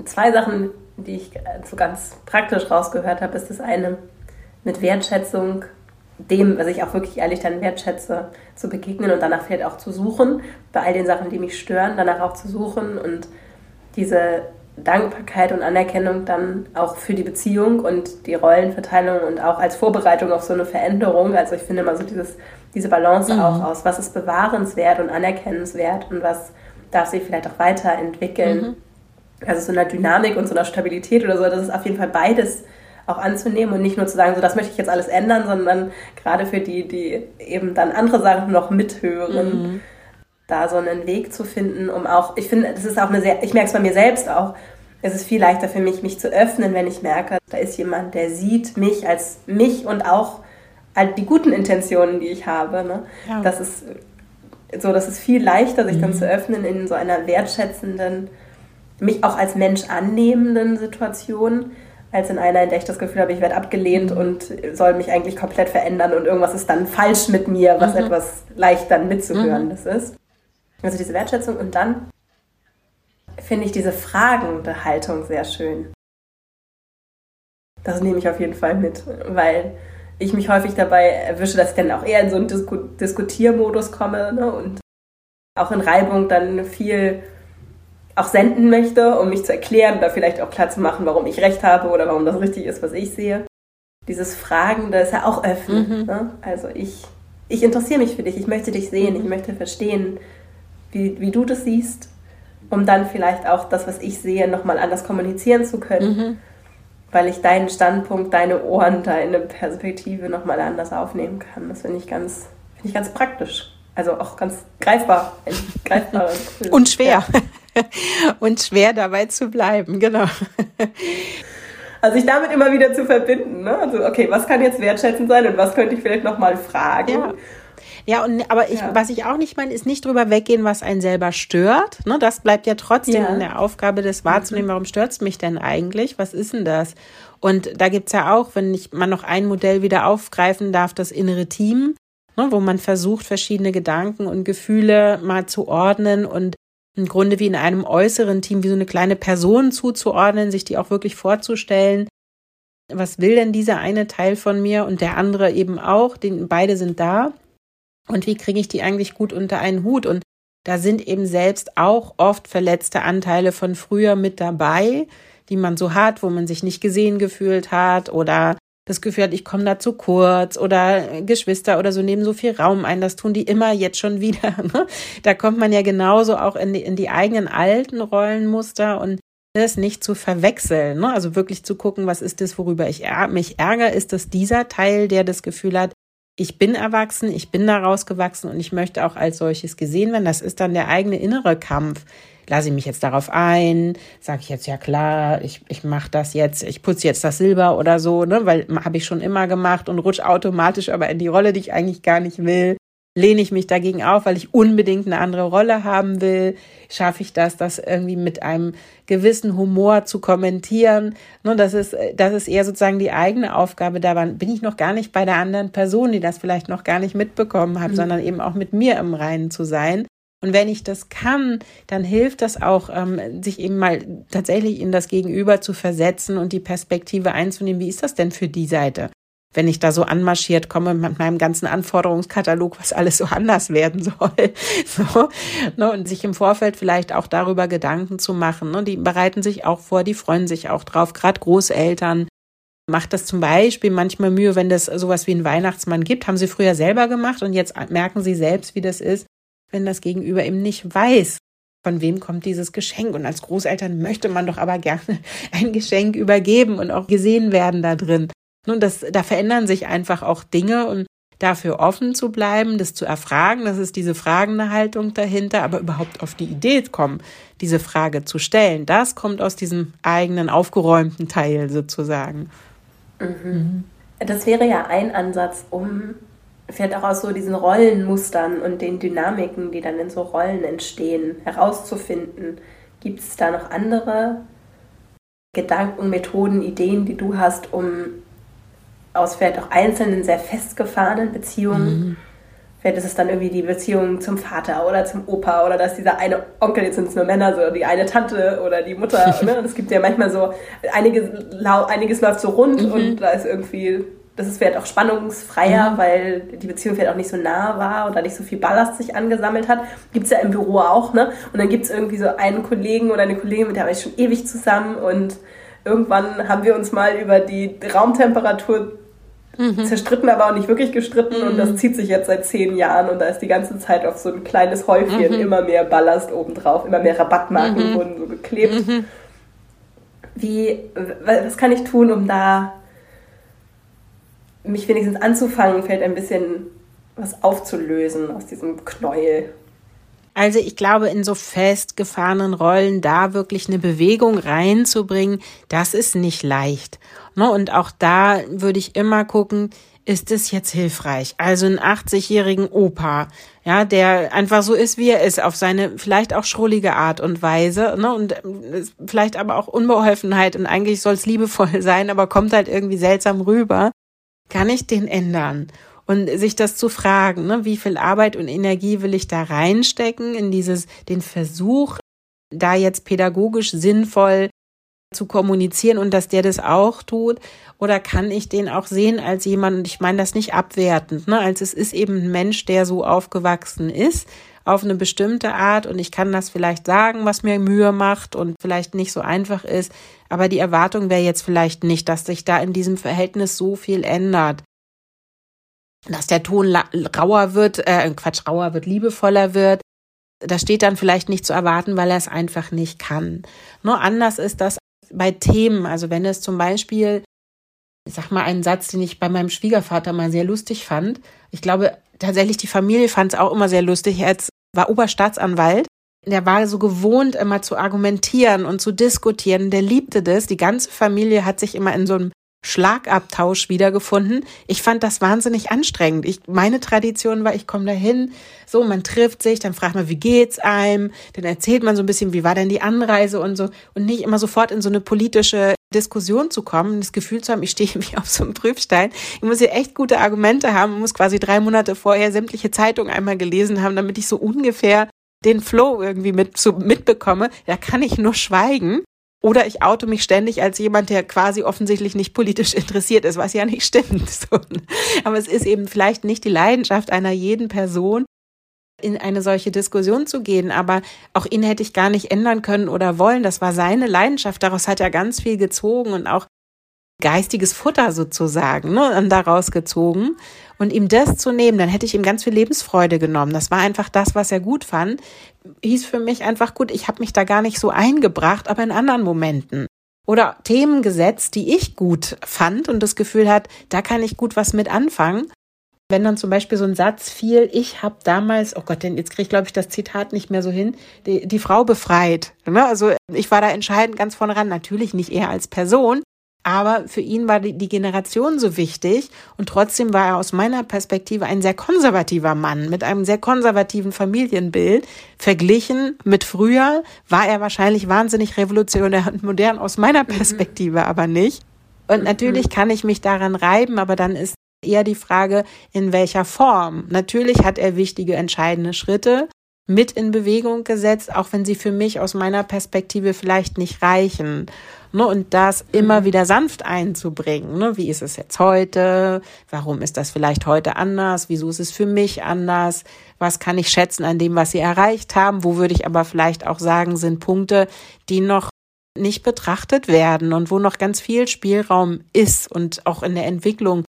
Zwei Sachen, die ich so ganz praktisch rausgehört habe, ist das eine mit Wertschätzung dem, was ich auch wirklich ehrlich dann wertschätze, zu begegnen und danach vielleicht auch zu suchen, bei all den Sachen, die mich stören, danach auch zu suchen und diese Dankbarkeit und Anerkennung dann auch für die Beziehung und die Rollenverteilung und auch als Vorbereitung auf so eine Veränderung. Also ich finde immer so dieses, diese Balance mhm. auch aus, was ist bewahrenswert und anerkennenswert und was darf sich vielleicht auch weiterentwickeln. Mhm. Also so einer Dynamik und so einer Stabilität oder so, das ist auf jeden Fall beides auch anzunehmen und nicht nur zu sagen, so das möchte ich jetzt alles ändern, sondern gerade für die, die eben dann andere Sachen noch mithören. Mhm da so einen Weg zu finden, um auch, ich finde, das ist auch eine sehr, ich merke es bei mir selbst auch, es ist viel leichter für mich, mich zu öffnen, wenn ich merke, da ist jemand, der sieht mich als mich und auch all die guten Intentionen, die ich habe. Ne? Ja. Das ist so, das ist viel leichter, sich mhm. dann zu öffnen in so einer wertschätzenden, mich auch als Mensch annehmenden Situation, als in einer, in der ich das Gefühl habe, ich werde abgelehnt mhm. und soll mich eigentlich komplett verändern und irgendwas ist dann falsch mit mir, was mhm. etwas leicht dann mitzuhören mhm. ist. Also diese Wertschätzung und dann finde ich diese fragende Haltung sehr schön. Das nehme ich auf jeden Fall mit, weil ich mich häufig dabei erwische, dass ich dann auch eher in so einen Disku Diskutiermodus komme ne, und auch in Reibung dann viel auch senden möchte, um mich zu erklären oder vielleicht auch klar zu machen, warum ich recht habe oder warum das richtig ist, was ich sehe. Dieses Fragen, das ist ja auch öffnen. Mhm. Ne? Also ich, ich interessiere mich für dich, ich möchte dich sehen, mhm. ich möchte verstehen, wie, wie du das siehst, um dann vielleicht auch das, was ich sehe, nochmal anders kommunizieren zu können. Mhm. Weil ich deinen Standpunkt, deine Ohren, deine Perspektive nochmal anders aufnehmen kann. Das finde ich ganz, finde ich ganz praktisch. Also auch ganz greifbar. greifbar und schwer. Ja. und schwer dabei zu bleiben, genau. Also sich damit immer wieder zu verbinden. Ne? Also, okay, was kann jetzt wertschätzend sein und was könnte ich vielleicht nochmal fragen? Ja. Ja, und aber ich, ja. was ich auch nicht meine, ist nicht drüber weggehen, was einen selber stört. Ne, das bleibt ja trotzdem ja. in der Aufgabe, das wahrzunehmen, mhm. warum stört es mich denn eigentlich? Was ist denn das? Und da gibt's ja auch, wenn ich mal noch ein Modell wieder aufgreifen darf, das innere Team, ne, wo man versucht, verschiedene Gedanken und Gefühle mal zu ordnen und im Grunde wie in einem äußeren Team, wie so eine kleine Person zuzuordnen, sich die auch wirklich vorzustellen. Was will denn dieser eine Teil von mir und der andere eben auch? Den, beide sind da. Und wie kriege ich die eigentlich gut unter einen Hut? Und da sind eben selbst auch oft verletzte Anteile von früher mit dabei, die man so hat, wo man sich nicht gesehen gefühlt hat oder das Gefühl hat, ich komme da zu kurz oder Geschwister oder so nehmen so viel Raum ein, das tun die immer jetzt schon wieder. Ne? Da kommt man ja genauso auch in die, in die eigenen alten Rollenmuster und das nicht zu verwechseln. Ne? Also wirklich zu gucken, was ist das, worüber ich mich ärgere? Ist das dieser Teil, der das Gefühl hat, ich bin erwachsen, ich bin daraus gewachsen und ich möchte auch als solches gesehen werden. Das ist dann der eigene innere Kampf. Lasse ich mich jetzt darauf ein? Sage ich jetzt ja klar, ich, ich mache das jetzt, ich putze jetzt das Silber oder so, ne? Weil habe ich schon immer gemacht und rutsch automatisch aber in die Rolle, die ich eigentlich gar nicht will lehne ich mich dagegen auf, weil ich unbedingt eine andere Rolle haben will? Schaffe ich das, das irgendwie mit einem gewissen Humor zu kommentieren? Nun, das ist, das ist eher sozusagen die eigene Aufgabe. Da bin ich noch gar nicht bei der anderen Person, die das vielleicht noch gar nicht mitbekommen hat, mhm. sondern eben auch mit mir im Reinen zu sein. Und wenn ich das kann, dann hilft das auch, ähm, sich eben mal tatsächlich in das Gegenüber zu versetzen und die Perspektive einzunehmen. Wie ist das denn für die Seite? Wenn ich da so anmarschiert komme mit meinem ganzen Anforderungskatalog, was alles so anders werden soll. So, ne, und sich im Vorfeld vielleicht auch darüber Gedanken zu machen. Ne, die bereiten sich auch vor, die freuen sich auch drauf, gerade Großeltern. Macht das zum Beispiel manchmal Mühe, wenn das sowas wie ein Weihnachtsmann gibt, haben sie früher selber gemacht und jetzt merken sie selbst, wie das ist, wenn das Gegenüber eben nicht weiß, von wem kommt dieses Geschenk. Und als Großeltern möchte man doch aber gerne ein Geschenk übergeben und auch gesehen werden da drin. Und das, da verändern sich einfach auch Dinge und dafür offen zu bleiben, das zu erfragen, das ist diese fragende Haltung dahinter, aber überhaupt auf die Idee kommen, diese Frage zu stellen, das kommt aus diesem eigenen aufgeräumten Teil sozusagen. Mhm. Das wäre ja ein Ansatz, um vielleicht auch aus so diesen Rollenmustern und den Dynamiken, die dann in so Rollen entstehen, herauszufinden. Gibt es da noch andere Gedanken, Methoden, Ideen, die du hast, um aus vielleicht auch einzelnen sehr festgefahrenen Beziehungen mhm Vielleicht ist es dann irgendwie die Beziehung zum Vater oder zum Opa oder dass dieser eine Onkel, jetzt sind es nur Männer, so die eine Tante oder die Mutter. ne? Und es gibt ja manchmal so, einiges, einiges läuft so rund mhm. und da ist irgendwie, das ist vielleicht auch spannungsfreier, mhm. weil die Beziehung vielleicht auch nicht so nah war oder nicht so viel Ballast sich angesammelt hat. Gibt es ja im Büro auch, ne? Und dann gibt es irgendwie so einen Kollegen oder eine Kollegin, mit der war ich schon ewig zusammen und irgendwann haben wir uns mal über die Raumtemperatur Mhm. Zerstritten, aber auch nicht wirklich gestritten mhm. und das mhm. zieht sich jetzt seit zehn Jahren und da ist die ganze Zeit auf so ein kleines Häufchen mhm. immer mehr Ballast obendrauf, immer mehr Rabattmarken mhm. wurden so geklebt. Mhm. Wie, was kann ich tun, um da mich wenigstens anzufangen, vielleicht ein bisschen was aufzulösen aus diesem Knäuel? Also ich glaube, in so festgefahrenen Rollen da wirklich eine Bewegung reinzubringen, das ist nicht leicht. Ne? Und auch da würde ich immer gucken, ist es jetzt hilfreich? Also einen 80-jährigen Opa, ja, der einfach so ist, wie er ist, auf seine vielleicht auch schrullige Art und Weise, ne, und äh, vielleicht aber auch Unbeholfenheit und eigentlich soll es liebevoll sein, aber kommt halt irgendwie seltsam rüber. Kann ich den ändern? Und sich das zu fragen, ne, wie viel Arbeit und Energie will ich da reinstecken in dieses, den Versuch, da jetzt pädagogisch sinnvoll zu kommunizieren und dass der das auch tut? Oder kann ich den auch sehen als jemand, und ich meine das nicht abwertend, ne, als es ist eben ein Mensch, der so aufgewachsen ist, auf eine bestimmte Art und ich kann das vielleicht sagen, was mir Mühe macht und vielleicht nicht so einfach ist, aber die Erwartung wäre jetzt vielleicht nicht, dass sich da in diesem Verhältnis so viel ändert. Dass der Ton rauer wird, äh, Quatsch, rauer wird, liebevoller wird. Das steht dann vielleicht nicht zu erwarten, weil er es einfach nicht kann. Nur anders ist das bei Themen, also wenn es zum Beispiel, ich sag mal einen Satz, den ich bei meinem Schwiegervater mal sehr lustig fand. Ich glaube, tatsächlich die Familie fand es auch immer sehr lustig. Er war Oberstaatsanwalt. Der war so gewohnt, immer zu argumentieren und zu diskutieren. Der liebte das. Die ganze Familie hat sich immer in so einem Schlagabtausch wiedergefunden. Ich fand das wahnsinnig anstrengend. Ich, meine Tradition war, ich komme dahin, so, man trifft sich, dann fragt man, wie geht's einem? Dann erzählt man so ein bisschen, wie war denn die Anreise und so. Und nicht immer sofort in so eine politische Diskussion zu kommen, das Gefühl zu haben, ich stehe wie auf so einem Prüfstein. Ich muss hier echt gute Argumente haben, ich muss quasi drei Monate vorher sämtliche Zeitungen einmal gelesen haben, damit ich so ungefähr den Flow irgendwie mit, so mitbekomme. Da kann ich nur schweigen. Oder ich auto mich ständig als jemand, der quasi offensichtlich nicht politisch interessiert ist, was ja nicht stimmt. Aber es ist eben vielleicht nicht die Leidenschaft einer jeden Person, in eine solche Diskussion zu gehen. Aber auch ihn hätte ich gar nicht ändern können oder wollen. Das war seine Leidenschaft. Daraus hat er ganz viel gezogen und auch geistiges Futter sozusagen ne, daraus gezogen. Und ihm das zu nehmen, dann hätte ich ihm ganz viel Lebensfreude genommen. Das war einfach das, was er gut fand. Hieß für mich einfach gut, ich habe mich da gar nicht so eingebracht, aber in anderen Momenten. Oder Themen gesetzt, die ich gut fand und das Gefühl hat, da kann ich gut was mit anfangen. Wenn dann zum Beispiel so ein Satz fiel, ich habe damals, oh Gott, denn jetzt kriege ich, glaube ich, das Zitat nicht mehr so hin, die, die Frau befreit. Ne? Also ich war da entscheidend ganz vorne ran, natürlich nicht er als Person, aber für ihn war die, Generation so wichtig und trotzdem war er aus meiner Perspektive ein sehr konservativer Mann mit einem sehr konservativen Familienbild. Verglichen mit früher war er wahrscheinlich wahnsinnig revolutionär und modern aus meiner mhm. Perspektive, mhm. aber nicht. Und natürlich kann ich mich daran reiben, aber dann ist eher die Frage, in welcher Form. Natürlich hat er wichtige, entscheidende Schritte mit in Bewegung gesetzt, auch wenn sie für mich aus meiner Perspektive vielleicht nicht reichen. Ne, und das immer wieder sanft einzubringen. Ne? Wie ist es jetzt heute? Warum ist das vielleicht heute anders? Wieso ist es für mich anders? Was kann ich schätzen an dem, was sie erreicht haben? Wo würde ich aber vielleicht auch sagen, sind Punkte, die noch nicht betrachtet werden und wo noch ganz viel Spielraum ist und auch in der Entwicklung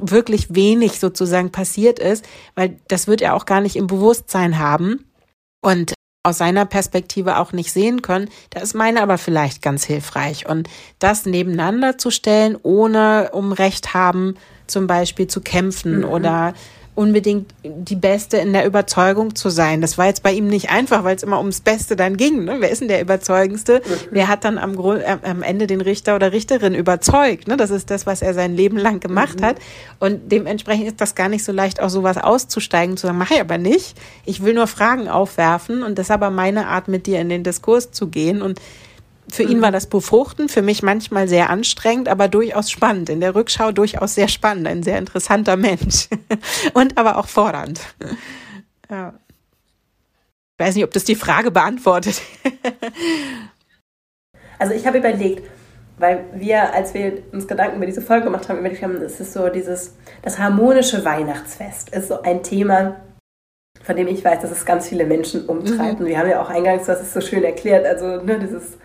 wirklich wenig sozusagen passiert ist, weil das wird er auch gar nicht im Bewusstsein haben. Und aus seiner Perspektive auch nicht sehen können, da ist meine aber vielleicht ganz hilfreich. Und das nebeneinander zu stellen, ohne um Recht haben zum Beispiel zu kämpfen mhm. oder unbedingt die Beste in der Überzeugung zu sein. Das war jetzt bei ihm nicht einfach, weil es immer ums Beste dann ging. Ne? Wer ist denn der Überzeugendste? Wer hat dann am, äh, am Ende den Richter oder Richterin überzeugt? Ne? Das ist das, was er sein Leben lang gemacht mhm. hat. Und dementsprechend ist das gar nicht so leicht, auch sowas auszusteigen, zu sagen, mache ich aber nicht. Ich will nur Fragen aufwerfen und das ist aber meine Art, mit dir in den Diskurs zu gehen. Und für ihn war das befruchten, für mich manchmal sehr anstrengend, aber durchaus spannend. In der Rückschau durchaus sehr spannend, ein sehr interessanter Mensch und aber auch fordernd. Ja. Ich weiß nicht, ob das die Frage beantwortet. also ich habe überlegt, weil wir, als wir uns Gedanken über diese Folge gemacht haben, überlegt haben, es ist so dieses, das harmonische Weihnachtsfest ist so ein Thema, von dem ich weiß, dass es ganz viele Menschen umtreibt. Mhm. Und wir haben ja auch eingangs, das ist so schön erklärt, also ne, dieses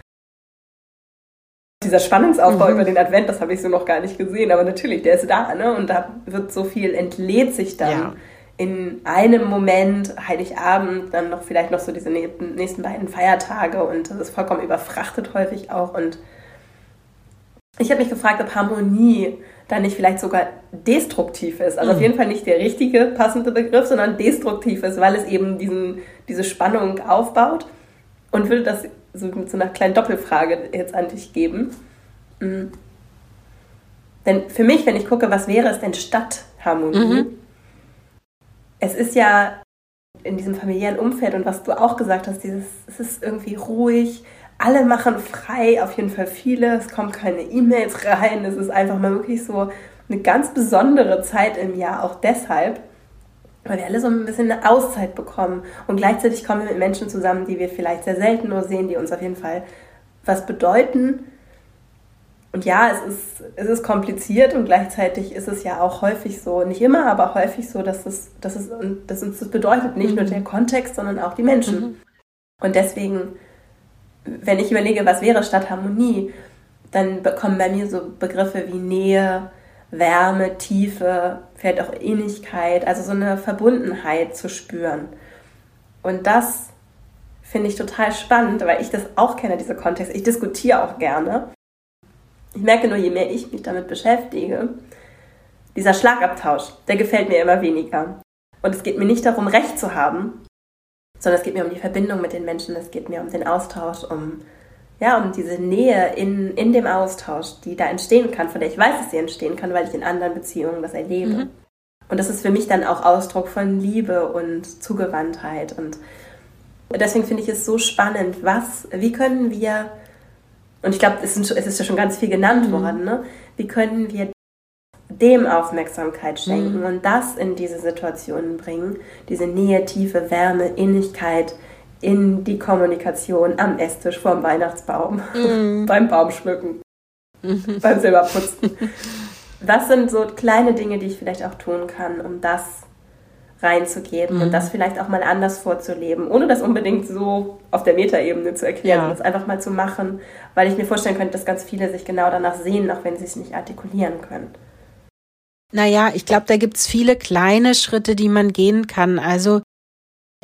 dieser Spannungsaufbau mhm. über den Advent, das habe ich so noch gar nicht gesehen, aber natürlich, der ist da, ne? Und da wird so viel entlädt sich dann ja. in einem Moment, Heiligabend, dann noch vielleicht noch so diese nächsten beiden Feiertage und das ist vollkommen überfrachtet häufig auch. Und ich habe mich gefragt, ob Harmonie dann nicht vielleicht sogar destruktiv ist. Also mhm. auf jeden Fall nicht der richtige passende Begriff, sondern destruktiv ist, weil es eben diesen, diese Spannung aufbaut und würde das so mit so einer kleinen Doppelfrage jetzt an dich geben. Mhm. Denn für mich, wenn ich gucke, was wäre es denn statt Harmonie? Mhm. Es ist ja in diesem familiären Umfeld und was du auch gesagt hast, dieses, es ist irgendwie ruhig, alle machen frei, auf jeden Fall viele, es kommen keine E-Mails rein, es ist einfach mal wirklich so eine ganz besondere Zeit im Jahr, auch deshalb, weil wir alle so ein bisschen eine Auszeit bekommen. Und gleichzeitig kommen wir mit Menschen zusammen, die wir vielleicht sehr selten nur sehen, die uns auf jeden Fall was bedeuten. Und ja, es ist, es ist kompliziert und gleichzeitig ist es ja auch häufig so, nicht immer, aber häufig so, dass es, dass es, dass uns das bedeutet, nicht mhm. nur der Kontext, sondern auch die Menschen. Mhm. Und deswegen, wenn ich überlege, was wäre statt Harmonie, dann kommen bei mir so Begriffe wie Nähe, Wärme, Tiefe, vielleicht auch Innigkeit, also so eine Verbundenheit zu spüren. Und das finde ich total spannend, weil ich das auch kenne, diese Kontexte. Ich diskutiere auch gerne. Ich merke nur, je mehr ich mich damit beschäftige, dieser Schlagabtausch, der gefällt mir immer weniger. Und es geht mir nicht darum, Recht zu haben, sondern es geht mir um die Verbindung mit den Menschen, es geht mir um den Austausch, um ja, um diese Nähe in, in dem Austausch, die da entstehen kann, von der ich weiß, dass sie entstehen kann, weil ich in anderen Beziehungen das erlebe. Mhm. Und das ist für mich dann auch Ausdruck von Liebe und Zugewandtheit. Und deswegen finde ich es so spannend, was, wie können wir, und ich glaube, es, es, ist ja schon ganz viel genannt mhm. worden, ne? wie können wir dem Aufmerksamkeit schenken mhm. und das in diese Situationen bringen, diese Nähe, Tiefe, Wärme, Innigkeit, in die Kommunikation am Esstisch vorm Weihnachtsbaum, mm. beim Baumschmücken, mm. beim Silberputzen. Was sind so kleine Dinge, die ich vielleicht auch tun kann, um das reinzugeben mm. und das vielleicht auch mal anders vorzuleben, ohne das unbedingt so auf der Metaebene zu erklären, ja. das einfach mal zu machen, weil ich mir vorstellen könnte, dass ganz viele sich genau danach sehen, auch wenn sie es nicht artikulieren können. Naja, ich glaube, da gibt es viele kleine Schritte, die man gehen kann. Also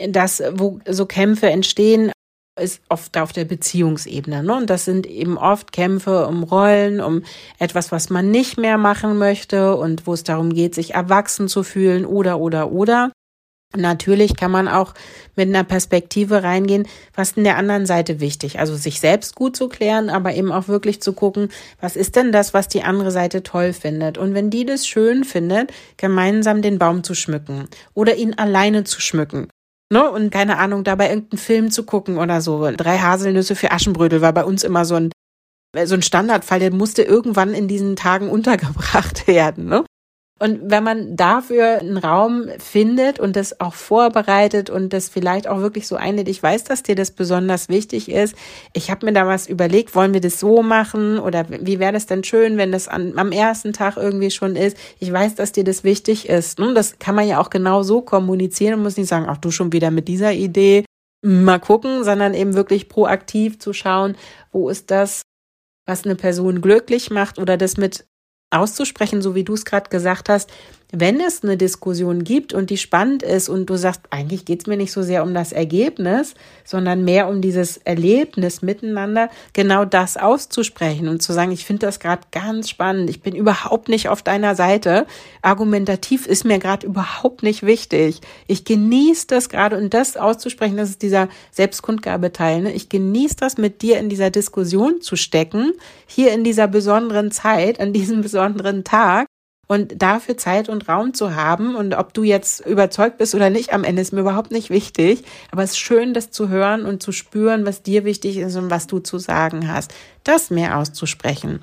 dass wo so Kämpfe entstehen, ist oft auf der Beziehungsebene. Ne? Und das sind eben oft Kämpfe um Rollen, um etwas, was man nicht mehr machen möchte und wo es darum geht, sich erwachsen zu fühlen oder, oder, oder. Natürlich kann man auch mit einer Perspektive reingehen, was in der anderen Seite wichtig. Also sich selbst gut zu klären, aber eben auch wirklich zu gucken, was ist denn das, was die andere Seite toll findet. Und wenn die das schön findet, gemeinsam den Baum zu schmücken oder ihn alleine zu schmücken Ne? Und keine Ahnung, dabei irgendeinen Film zu gucken oder so. Drei Haselnüsse für Aschenbrödel war bei uns immer so ein, so ein Standardfall, der musste irgendwann in diesen Tagen untergebracht werden. Ne? Und wenn man dafür einen Raum findet und das auch vorbereitet und das vielleicht auch wirklich so einlädt, ich weiß, dass dir das besonders wichtig ist. Ich habe mir da was überlegt, wollen wir das so machen oder wie wäre das denn schön, wenn das an, am ersten Tag irgendwie schon ist? Ich weiß, dass dir das wichtig ist. Und das kann man ja auch genau so kommunizieren und muss nicht sagen, ach du schon wieder mit dieser Idee. Mal gucken, sondern eben wirklich proaktiv zu schauen, wo ist das, was eine Person glücklich macht oder das mit auszusprechen, so wie du es gerade gesagt hast, wenn es eine Diskussion gibt und die spannend ist und du sagst, eigentlich geht es mir nicht so sehr um das Ergebnis, sondern mehr um dieses Erlebnis miteinander, genau das auszusprechen und zu sagen, ich finde das gerade ganz spannend, ich bin überhaupt nicht auf deiner Seite, argumentativ ist mir gerade überhaupt nicht wichtig. Ich genieße das gerade und das auszusprechen, das ist dieser Selbstkundgabeteil. Ne? Ich genieße das mit dir in dieser Diskussion zu stecken, hier in dieser besonderen Zeit, an diesem besonderen Tag und dafür Zeit und Raum zu haben und ob du jetzt überzeugt bist oder nicht, am Ende ist mir überhaupt nicht wichtig. Aber es ist schön, das zu hören und zu spüren, was dir wichtig ist und was du zu sagen hast. Das mehr auszusprechen.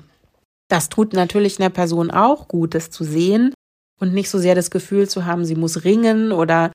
Das tut natürlich einer Person auch gut, das zu sehen und nicht so sehr das Gefühl zu haben, sie muss ringen oder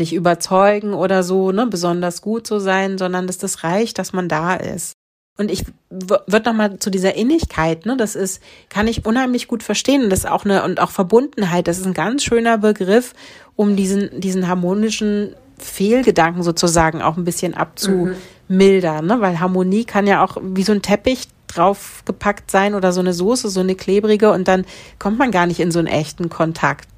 dich überzeugen oder so, ne, besonders gut zu sein, sondern dass das reicht, dass man da ist. Und ich würde noch mal zu dieser Innigkeit, ne, das ist, kann ich unheimlich gut verstehen. Das ist auch eine, und auch Verbundenheit, das ist ein ganz schöner Begriff, um diesen, diesen harmonischen Fehlgedanken sozusagen auch ein bisschen abzumildern, mhm. ne, weil Harmonie kann ja auch wie so ein Teppich draufgepackt sein oder so eine Soße, so eine klebrige und dann kommt man gar nicht in so einen echten Kontakt.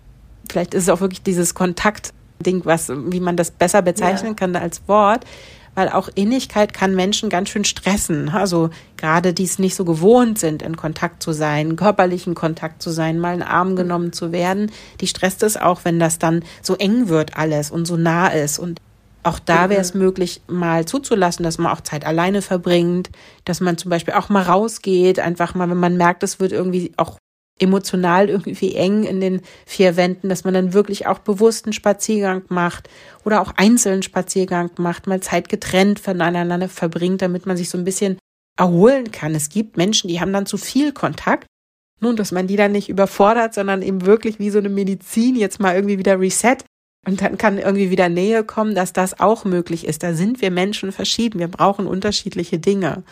Vielleicht ist es auch wirklich dieses Kontaktding, was, wie man das besser bezeichnen ja. kann als Wort weil auch Innigkeit kann Menschen ganz schön stressen. Also gerade die es nicht so gewohnt sind, in Kontakt zu sein, körperlichen Kontakt zu sein, mal in den Arm genommen zu werden, die stresst es auch, wenn das dann so eng wird alles und so nah ist. Und auch da wäre es mhm. möglich, mal zuzulassen, dass man auch Zeit alleine verbringt, dass man zum Beispiel auch mal rausgeht, einfach mal, wenn man merkt, es wird irgendwie auch emotional irgendwie eng in den vier Wänden, dass man dann wirklich auch bewussten Spaziergang macht oder auch einzelnen Spaziergang macht, mal Zeit getrennt voneinander verbringt, damit man sich so ein bisschen erholen kann. Es gibt Menschen, die haben dann zu viel Kontakt. Nun, dass man die dann nicht überfordert, sondern eben wirklich wie so eine Medizin jetzt mal irgendwie wieder reset und dann kann irgendwie wieder Nähe kommen, dass das auch möglich ist. Da sind wir Menschen verschieden. Wir brauchen unterschiedliche Dinge.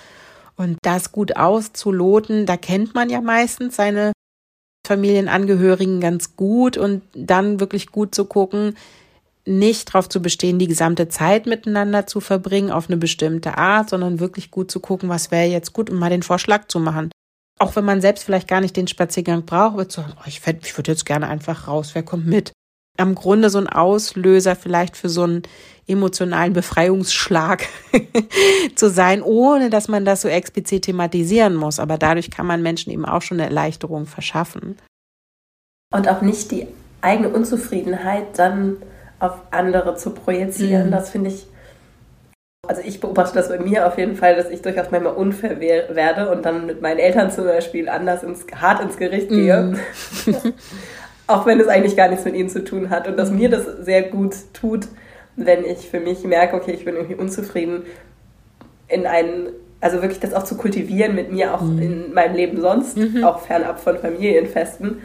Und das gut auszuloten, da kennt man ja meistens seine Familienangehörigen ganz gut und dann wirklich gut zu gucken, nicht darauf zu bestehen, die gesamte Zeit miteinander zu verbringen auf eine bestimmte Art, sondern wirklich gut zu gucken, was wäre jetzt gut und mal den Vorschlag zu machen. Auch wenn man selbst vielleicht gar nicht den Spaziergang braucht, wird zu sagen, oh, ich, ich würde jetzt gerne einfach raus, wer kommt mit? Am Grunde so ein Auslöser vielleicht für so einen emotionalen Befreiungsschlag zu sein, ohne dass man das so explizit thematisieren muss. Aber dadurch kann man Menschen eben auch schon eine Erleichterung verschaffen. Und auch nicht die eigene Unzufriedenheit dann auf andere zu projizieren. Mhm. Das finde ich, also ich beobachte das bei mir auf jeden Fall, dass ich durchaus manchmal unfair werde und dann mit meinen Eltern zum Beispiel anders ins, hart ins Gericht gehe. Mhm. auch wenn es eigentlich gar nichts mit ihnen zu tun hat. Und dass mir das sehr gut tut, wenn ich für mich merke, okay, ich bin irgendwie unzufrieden, in einen, also wirklich das auch zu kultivieren mit mir auch mhm. in meinem Leben sonst, mhm. auch fernab von Familienfesten,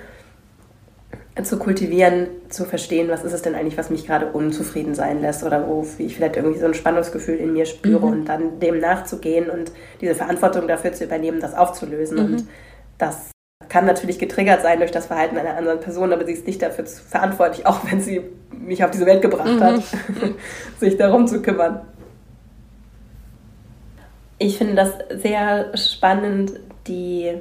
zu kultivieren, zu verstehen, was ist es denn eigentlich, was mich gerade unzufrieden sein lässt oder wo ich vielleicht irgendwie so ein Spannungsgefühl in mir spüre mhm. und dann dem nachzugehen und diese Verantwortung dafür zu übernehmen, das aufzulösen. Und mhm. das kann natürlich getriggert sein durch das Verhalten einer anderen Person, aber sie ist nicht dafür verantwortlich, auch wenn sie mich auf diese Welt gebracht mhm. hat, sich darum zu kümmern. Ich finde das sehr spannend, die,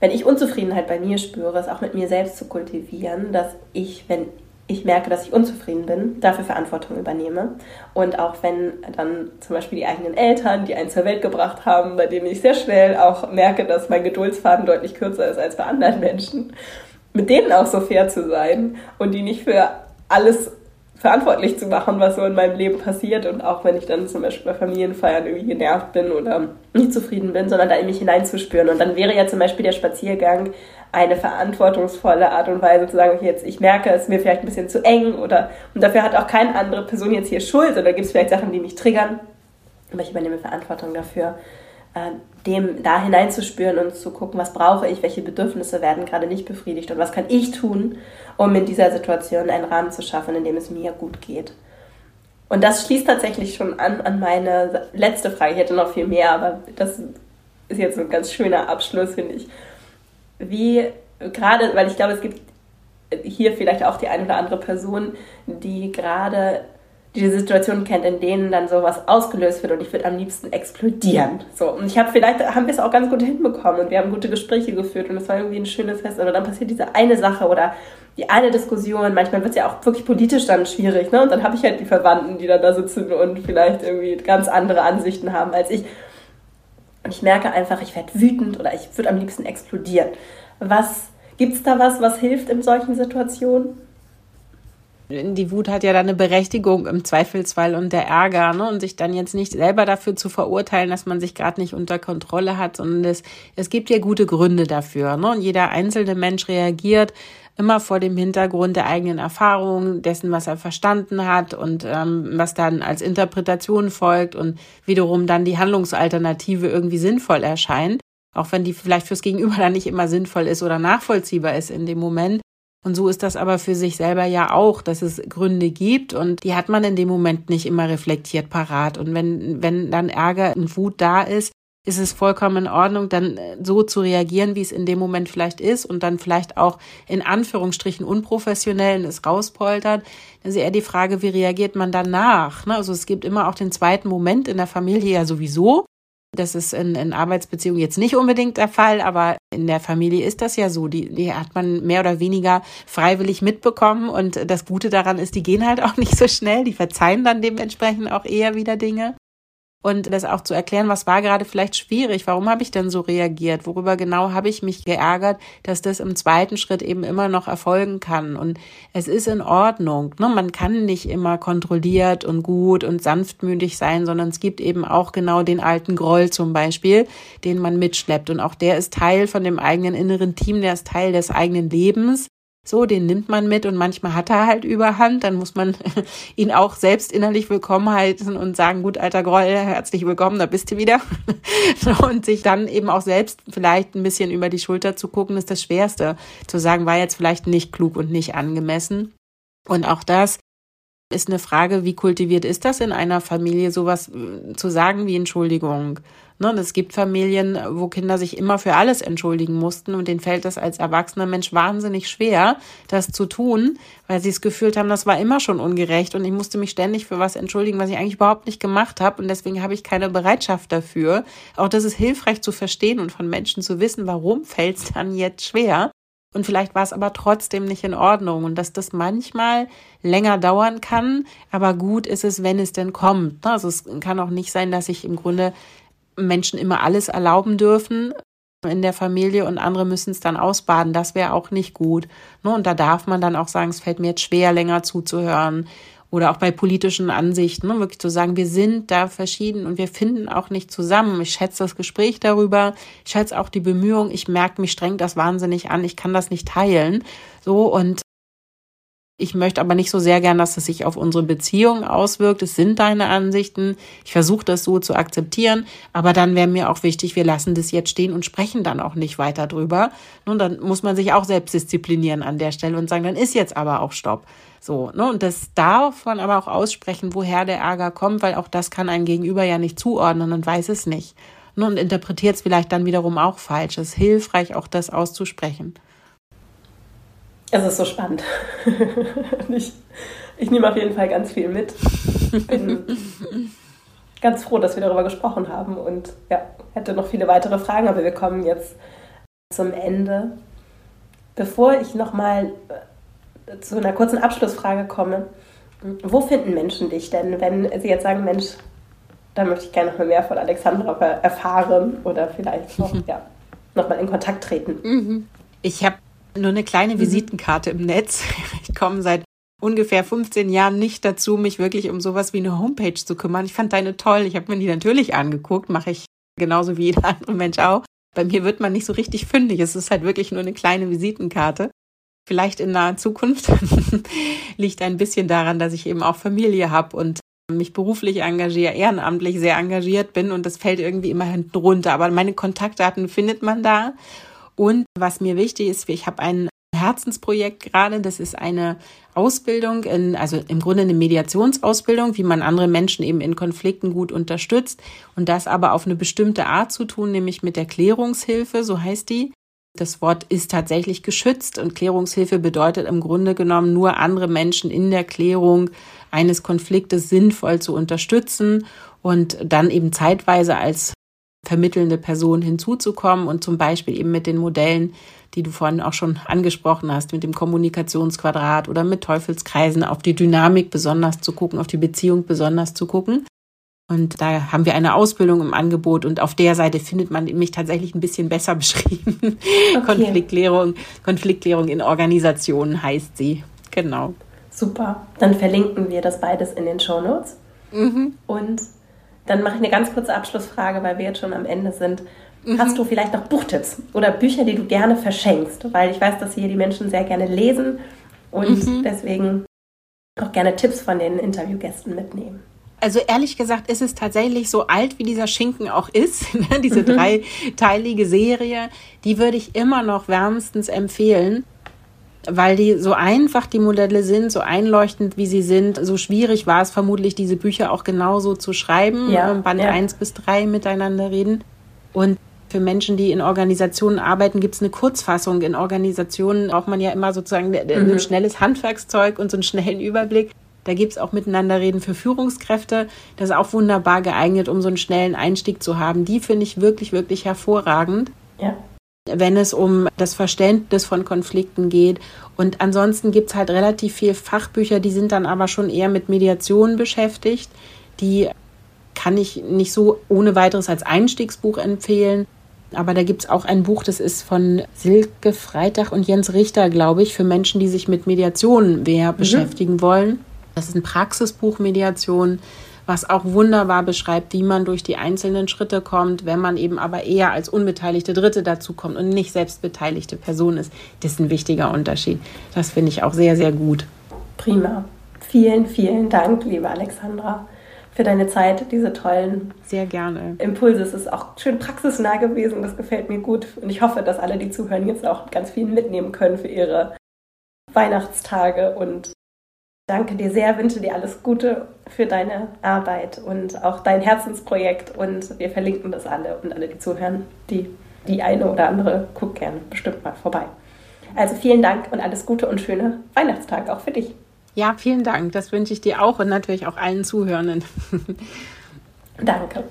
wenn ich Unzufriedenheit bei mir spüre, es auch mit mir selbst zu kultivieren, dass ich, wenn ich merke, dass ich unzufrieden bin, dafür Verantwortung übernehme. Und auch wenn dann zum Beispiel die eigenen Eltern, die einen zur Welt gebracht haben, bei denen ich sehr schnell auch merke, dass mein Geduldsfaden deutlich kürzer ist als bei anderen Menschen, mit denen auch so fair zu sein und die nicht für alles verantwortlich zu machen, was so in meinem Leben passiert. Und auch wenn ich dann zum Beispiel bei Familienfeiern irgendwie genervt bin oder nicht zufrieden bin, sondern da in mich hineinzuspüren. Und dann wäre ja zum Beispiel der Spaziergang eine verantwortungsvolle Art und Weise zu sagen, okay, jetzt ich merke, es ist mir vielleicht ein bisschen zu eng oder und dafür hat auch keine andere Person jetzt hier Schuld oder gibt es vielleicht Sachen, die mich triggern. Aber ich übernehme Verantwortung dafür, äh, dem da hineinzuspüren und zu gucken, was brauche ich, welche Bedürfnisse werden gerade nicht befriedigt und was kann ich tun, um in dieser Situation einen Rahmen zu schaffen, in dem es mir gut geht. Und das schließt tatsächlich schon an an meine letzte Frage. Ich hätte noch viel mehr, aber das ist jetzt ein ganz schöner Abschluss, finde ich. Wie gerade, weil ich glaube, es gibt hier vielleicht auch die eine oder andere Person, die gerade die die Situation kennt, in denen dann sowas ausgelöst wird und ich würde am liebsten explodieren. So, und ich habe vielleicht, haben wir es auch ganz gut hinbekommen und wir haben gute Gespräche geführt und es war irgendwie ein schönes Fest, aber dann passiert diese eine Sache oder die eine Diskussion, manchmal wird es ja auch wirklich politisch dann schwierig, ne? Und dann habe ich halt die Verwandten, die dann da sitzen und vielleicht irgendwie ganz andere Ansichten haben als ich. Und ich merke einfach, ich werde wütend oder ich würde am liebsten explodieren. Was, gibt es da was, was hilft in solchen Situationen? die Wut hat ja dann eine Berechtigung im Zweifelsfall und der Ärger, ne? Und sich dann jetzt nicht selber dafür zu verurteilen, dass man sich gerade nicht unter Kontrolle hat, sondern es, es gibt ja gute Gründe dafür, ne? Und jeder einzelne Mensch reagiert immer vor dem Hintergrund der eigenen Erfahrungen, dessen, was er verstanden hat und ähm, was dann als Interpretation folgt und wiederum dann die Handlungsalternative irgendwie sinnvoll erscheint, auch wenn die vielleicht fürs Gegenüber dann nicht immer sinnvoll ist oder nachvollziehbar ist in dem Moment. Und so ist das aber für sich selber ja auch, dass es Gründe gibt und die hat man in dem Moment nicht immer reflektiert parat. Und wenn, wenn dann Ärger und Wut da ist, ist es vollkommen in Ordnung, dann äh, so zu reagieren, wie es in dem Moment vielleicht ist und dann vielleicht auch in Anführungsstrichen unprofessionell es rauspoltert. Das ist eher die Frage, wie reagiert man danach? Ne? Also es gibt immer auch den zweiten Moment in der Familie ja sowieso. Das ist in, in Arbeitsbeziehungen jetzt nicht unbedingt der Fall, aber in der Familie ist das ja so. Die, die hat man mehr oder weniger freiwillig mitbekommen. Und das Gute daran ist, die gehen halt auch nicht so schnell. Die verzeihen dann dementsprechend auch eher wieder Dinge und das auch zu erklären, was war gerade vielleicht schwierig, warum habe ich denn so reagiert, worüber genau habe ich mich geärgert, dass das im zweiten Schritt eben immer noch erfolgen kann. Und es ist in Ordnung. Ne? Man kann nicht immer kontrolliert und gut und sanftmütig sein, sondern es gibt eben auch genau den alten Groll zum Beispiel, den man mitschleppt. Und auch der ist Teil von dem eigenen inneren Team, der ist Teil des eigenen Lebens. So, den nimmt man mit und manchmal hat er halt Überhand. Dann muss man ihn auch selbst innerlich willkommen heißen und sagen, gut, alter Groll, herzlich willkommen, da bist du wieder. und sich dann eben auch selbst vielleicht ein bisschen über die Schulter zu gucken, ist das Schwerste. Zu sagen, war jetzt vielleicht nicht klug und nicht angemessen. Und auch das ist eine Frage, wie kultiviert ist das in einer Familie, sowas äh, zu sagen wie Entschuldigung? Ne, es gibt Familien, wo Kinder sich immer für alles entschuldigen mussten und denen fällt das als erwachsener Mensch wahnsinnig schwer, das zu tun, weil sie es gefühlt haben, das war immer schon ungerecht und ich musste mich ständig für was entschuldigen, was ich eigentlich überhaupt nicht gemacht habe und deswegen habe ich keine Bereitschaft dafür. Auch das ist hilfreich zu verstehen und von Menschen zu wissen, warum fällt es dann jetzt schwer. Und vielleicht war es aber trotzdem nicht in Ordnung und dass das manchmal länger dauern kann, aber gut ist es, wenn es denn kommt. Also es kann auch nicht sein, dass ich im Grunde Menschen immer alles erlauben dürfen in der Familie und andere müssen es dann ausbaden. Das wäre auch nicht gut. Ne, und da darf man dann auch sagen, es fällt mir jetzt schwer, länger zuzuhören. Oder auch bei politischen Ansichten, ne, wirklich zu sagen, wir sind da verschieden und wir finden auch nicht zusammen. Ich schätze das Gespräch darüber, ich schätze auch die Bemühungen, ich merke, mich strengt das wahnsinnig an, ich kann das nicht teilen. So, und ich möchte aber nicht so sehr gern, dass es sich auf unsere Beziehung auswirkt. Es sind deine Ansichten. Ich versuche das so zu akzeptieren. Aber dann wäre mir auch wichtig, wir lassen das jetzt stehen und sprechen dann auch nicht weiter drüber. Nun, dann muss man sich auch selbst disziplinieren an der Stelle und sagen, dann ist jetzt aber auch Stopp. So, ne? Und das darf man aber auch aussprechen, woher der Ärger kommt, weil auch das kann ein Gegenüber ja nicht zuordnen und weiß es nicht. Ne? Und interpretiert es vielleicht dann wiederum auch falsch. Es ist hilfreich, auch das auszusprechen. Es ist so spannend. ich, ich nehme auf jeden Fall ganz viel mit. Bin ganz froh, dass wir darüber gesprochen haben und ja, hätte noch viele weitere Fragen, aber wir kommen jetzt zum Ende. Bevor ich nochmal zu einer kurzen Abschlussfrage komme, wo finden Menschen dich denn, wenn sie jetzt sagen, Mensch, da möchte ich gerne noch mehr von Alexandra erfahren oder vielleicht noch, ja, nochmal in Kontakt treten? Mhm. Ich habe nur eine kleine mhm. Visitenkarte im Netz. Ich komme seit ungefähr 15 Jahren nicht dazu, mich wirklich um sowas wie eine Homepage zu kümmern. Ich fand deine toll. Ich habe mir die natürlich angeguckt, mache ich genauso wie jeder andere Mensch auch. Bei mir wird man nicht so richtig fündig. Es ist halt wirklich nur eine kleine Visitenkarte. Vielleicht in naher Zukunft liegt ein bisschen daran, dass ich eben auch Familie habe und mich beruflich engagiere, ehrenamtlich sehr engagiert bin und das fällt irgendwie immer hinten runter. Aber meine Kontaktdaten findet man da und was mir wichtig ist, ich habe ein Herzensprojekt gerade. Das ist eine Ausbildung, in, also im Grunde eine Mediationsausbildung, wie man andere Menschen eben in Konflikten gut unterstützt. Und das aber auf eine bestimmte Art zu tun, nämlich mit der Klärungshilfe, so heißt die. Das Wort ist tatsächlich geschützt und Klärungshilfe bedeutet im Grunde genommen nur andere Menschen in der Klärung eines Konfliktes sinnvoll zu unterstützen und dann eben zeitweise als vermittelnde Person hinzuzukommen und zum Beispiel eben mit den Modellen, die du vorhin auch schon angesprochen hast, mit dem Kommunikationsquadrat oder mit Teufelskreisen auf die Dynamik besonders zu gucken, auf die Beziehung besonders zu gucken. Und da haben wir eine Ausbildung im Angebot und auf der Seite findet man mich tatsächlich ein bisschen besser beschrieben. Okay. Konfliktklärung, Konfliktklärung in Organisationen heißt sie. Genau. Super. Dann verlinken wir das beides in den Show Notes. Mhm. Und dann mache ich eine ganz kurze Abschlussfrage, weil wir jetzt schon am Ende sind. Mhm. Hast du vielleicht noch Buchtipps oder Bücher, die du gerne verschenkst? Weil ich weiß, dass hier die Menschen sehr gerne lesen und mhm. deswegen auch gerne Tipps von den Interviewgästen mitnehmen. Also ehrlich gesagt ist es tatsächlich so alt, wie dieser Schinken auch ist, ne? diese mhm. dreiteilige Serie, die würde ich immer noch wärmstens empfehlen weil die so einfach die Modelle sind, so einleuchtend wie sie sind. So schwierig war es vermutlich, diese Bücher auch genauso zu schreiben, ja, ähm, Band ja. 1 bis 3 miteinander reden. Und für Menschen, die in Organisationen arbeiten, gibt es eine Kurzfassung. In Organisationen braucht man ja immer sozusagen mhm. ein schnelles Handwerkszeug und so einen schnellen Überblick. Da gibt es auch Miteinanderreden für Führungskräfte. Das ist auch wunderbar geeignet, um so einen schnellen Einstieg zu haben. Die finde ich wirklich, wirklich hervorragend. Ja wenn es um das Verständnis von Konflikten geht. Und ansonsten gibt es halt relativ viel Fachbücher, die sind dann aber schon eher mit Mediation beschäftigt. Die kann ich nicht so ohne weiteres als Einstiegsbuch empfehlen. Aber da gibt es auch ein Buch, das ist von Silke Freitag und Jens Richter, glaube ich, für Menschen, die sich mit Mediation mehr mhm. beschäftigen wollen. Das ist ein Praxisbuch Mediation was auch wunderbar beschreibt, wie man durch die einzelnen Schritte kommt, wenn man eben aber eher als unbeteiligte Dritte dazukommt und nicht selbst beteiligte Person ist. Das ist ein wichtiger Unterschied. Das finde ich auch sehr, sehr gut. Prima. Vielen, vielen Dank, liebe Alexandra, für deine Zeit, diese tollen sehr gerne. Impulse. Es ist auch schön praxisnah gewesen. Das gefällt mir gut. Und ich hoffe, dass alle, die zuhören, jetzt auch ganz viel mitnehmen können für ihre Weihnachtstage und danke dir sehr, wünsche dir alles Gute für deine Arbeit und auch dein Herzensprojekt. Und wir verlinken das alle und alle, die zuhören, die, die eine oder andere, guckt gerne bestimmt mal vorbei. Also vielen Dank und alles Gute und schöne Weihnachtstage auch für dich. Ja, vielen Dank. Das wünsche ich dir auch und natürlich auch allen Zuhörenden. Danke.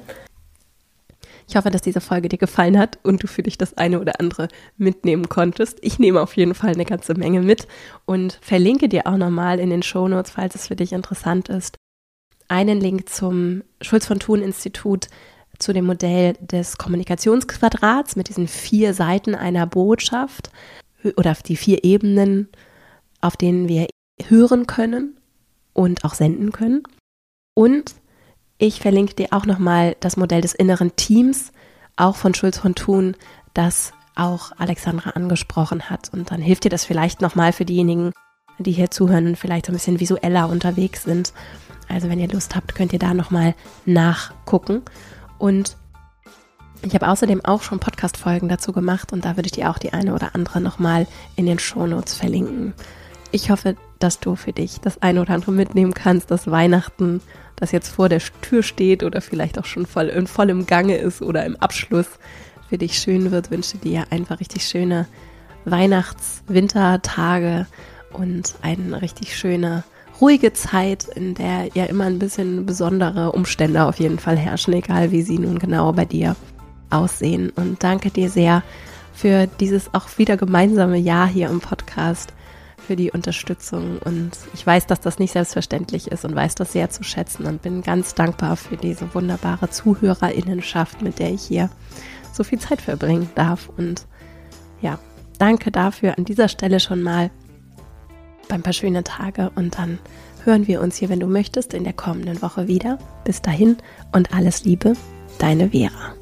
Ich hoffe, dass diese Folge dir gefallen hat und du für dich das eine oder andere mitnehmen konntest. Ich nehme auf jeden Fall eine ganze Menge mit und verlinke dir auch nochmal in den Show Notes, falls es für dich interessant ist, einen Link zum Schulz von Thun Institut zu dem Modell des Kommunikationsquadrats mit diesen vier Seiten einer Botschaft oder die vier Ebenen, auf denen wir hören können und auch senden können. Und ich verlinke dir auch nochmal das Modell des inneren Teams, auch von Schulz von Thun, das auch Alexandra angesprochen hat. Und dann hilft dir das vielleicht nochmal für diejenigen, die hier zuhören und vielleicht so ein bisschen visueller unterwegs sind. Also wenn ihr Lust habt, könnt ihr da nochmal nachgucken. Und ich habe außerdem auch schon Podcast-Folgen dazu gemacht und da würde ich dir auch die eine oder andere nochmal in den Shownotes verlinken. Ich hoffe, dass du für dich das eine oder andere mitnehmen kannst, dass Weihnachten das jetzt vor der Tür steht oder vielleicht auch schon voll in vollem Gange ist oder im Abschluss für dich schön wird, wünsche dir einfach richtig schöne Weihnachts-Wintertage und eine richtig schöne, ruhige Zeit, in der ja immer ein bisschen besondere Umstände auf jeden Fall herrschen, egal wie sie nun genau bei dir aussehen. Und danke dir sehr für dieses auch wieder gemeinsame Jahr hier im Podcast für die Unterstützung und ich weiß, dass das nicht selbstverständlich ist und weiß das sehr zu schätzen und bin ganz dankbar für diese wunderbare Zuhörerinnenschaft, mit der ich hier so viel Zeit verbringen darf und ja, danke dafür an dieser Stelle schon mal beim paar schöne Tage und dann hören wir uns hier, wenn du möchtest, in der kommenden Woche wieder. Bis dahin und alles Liebe, deine Vera.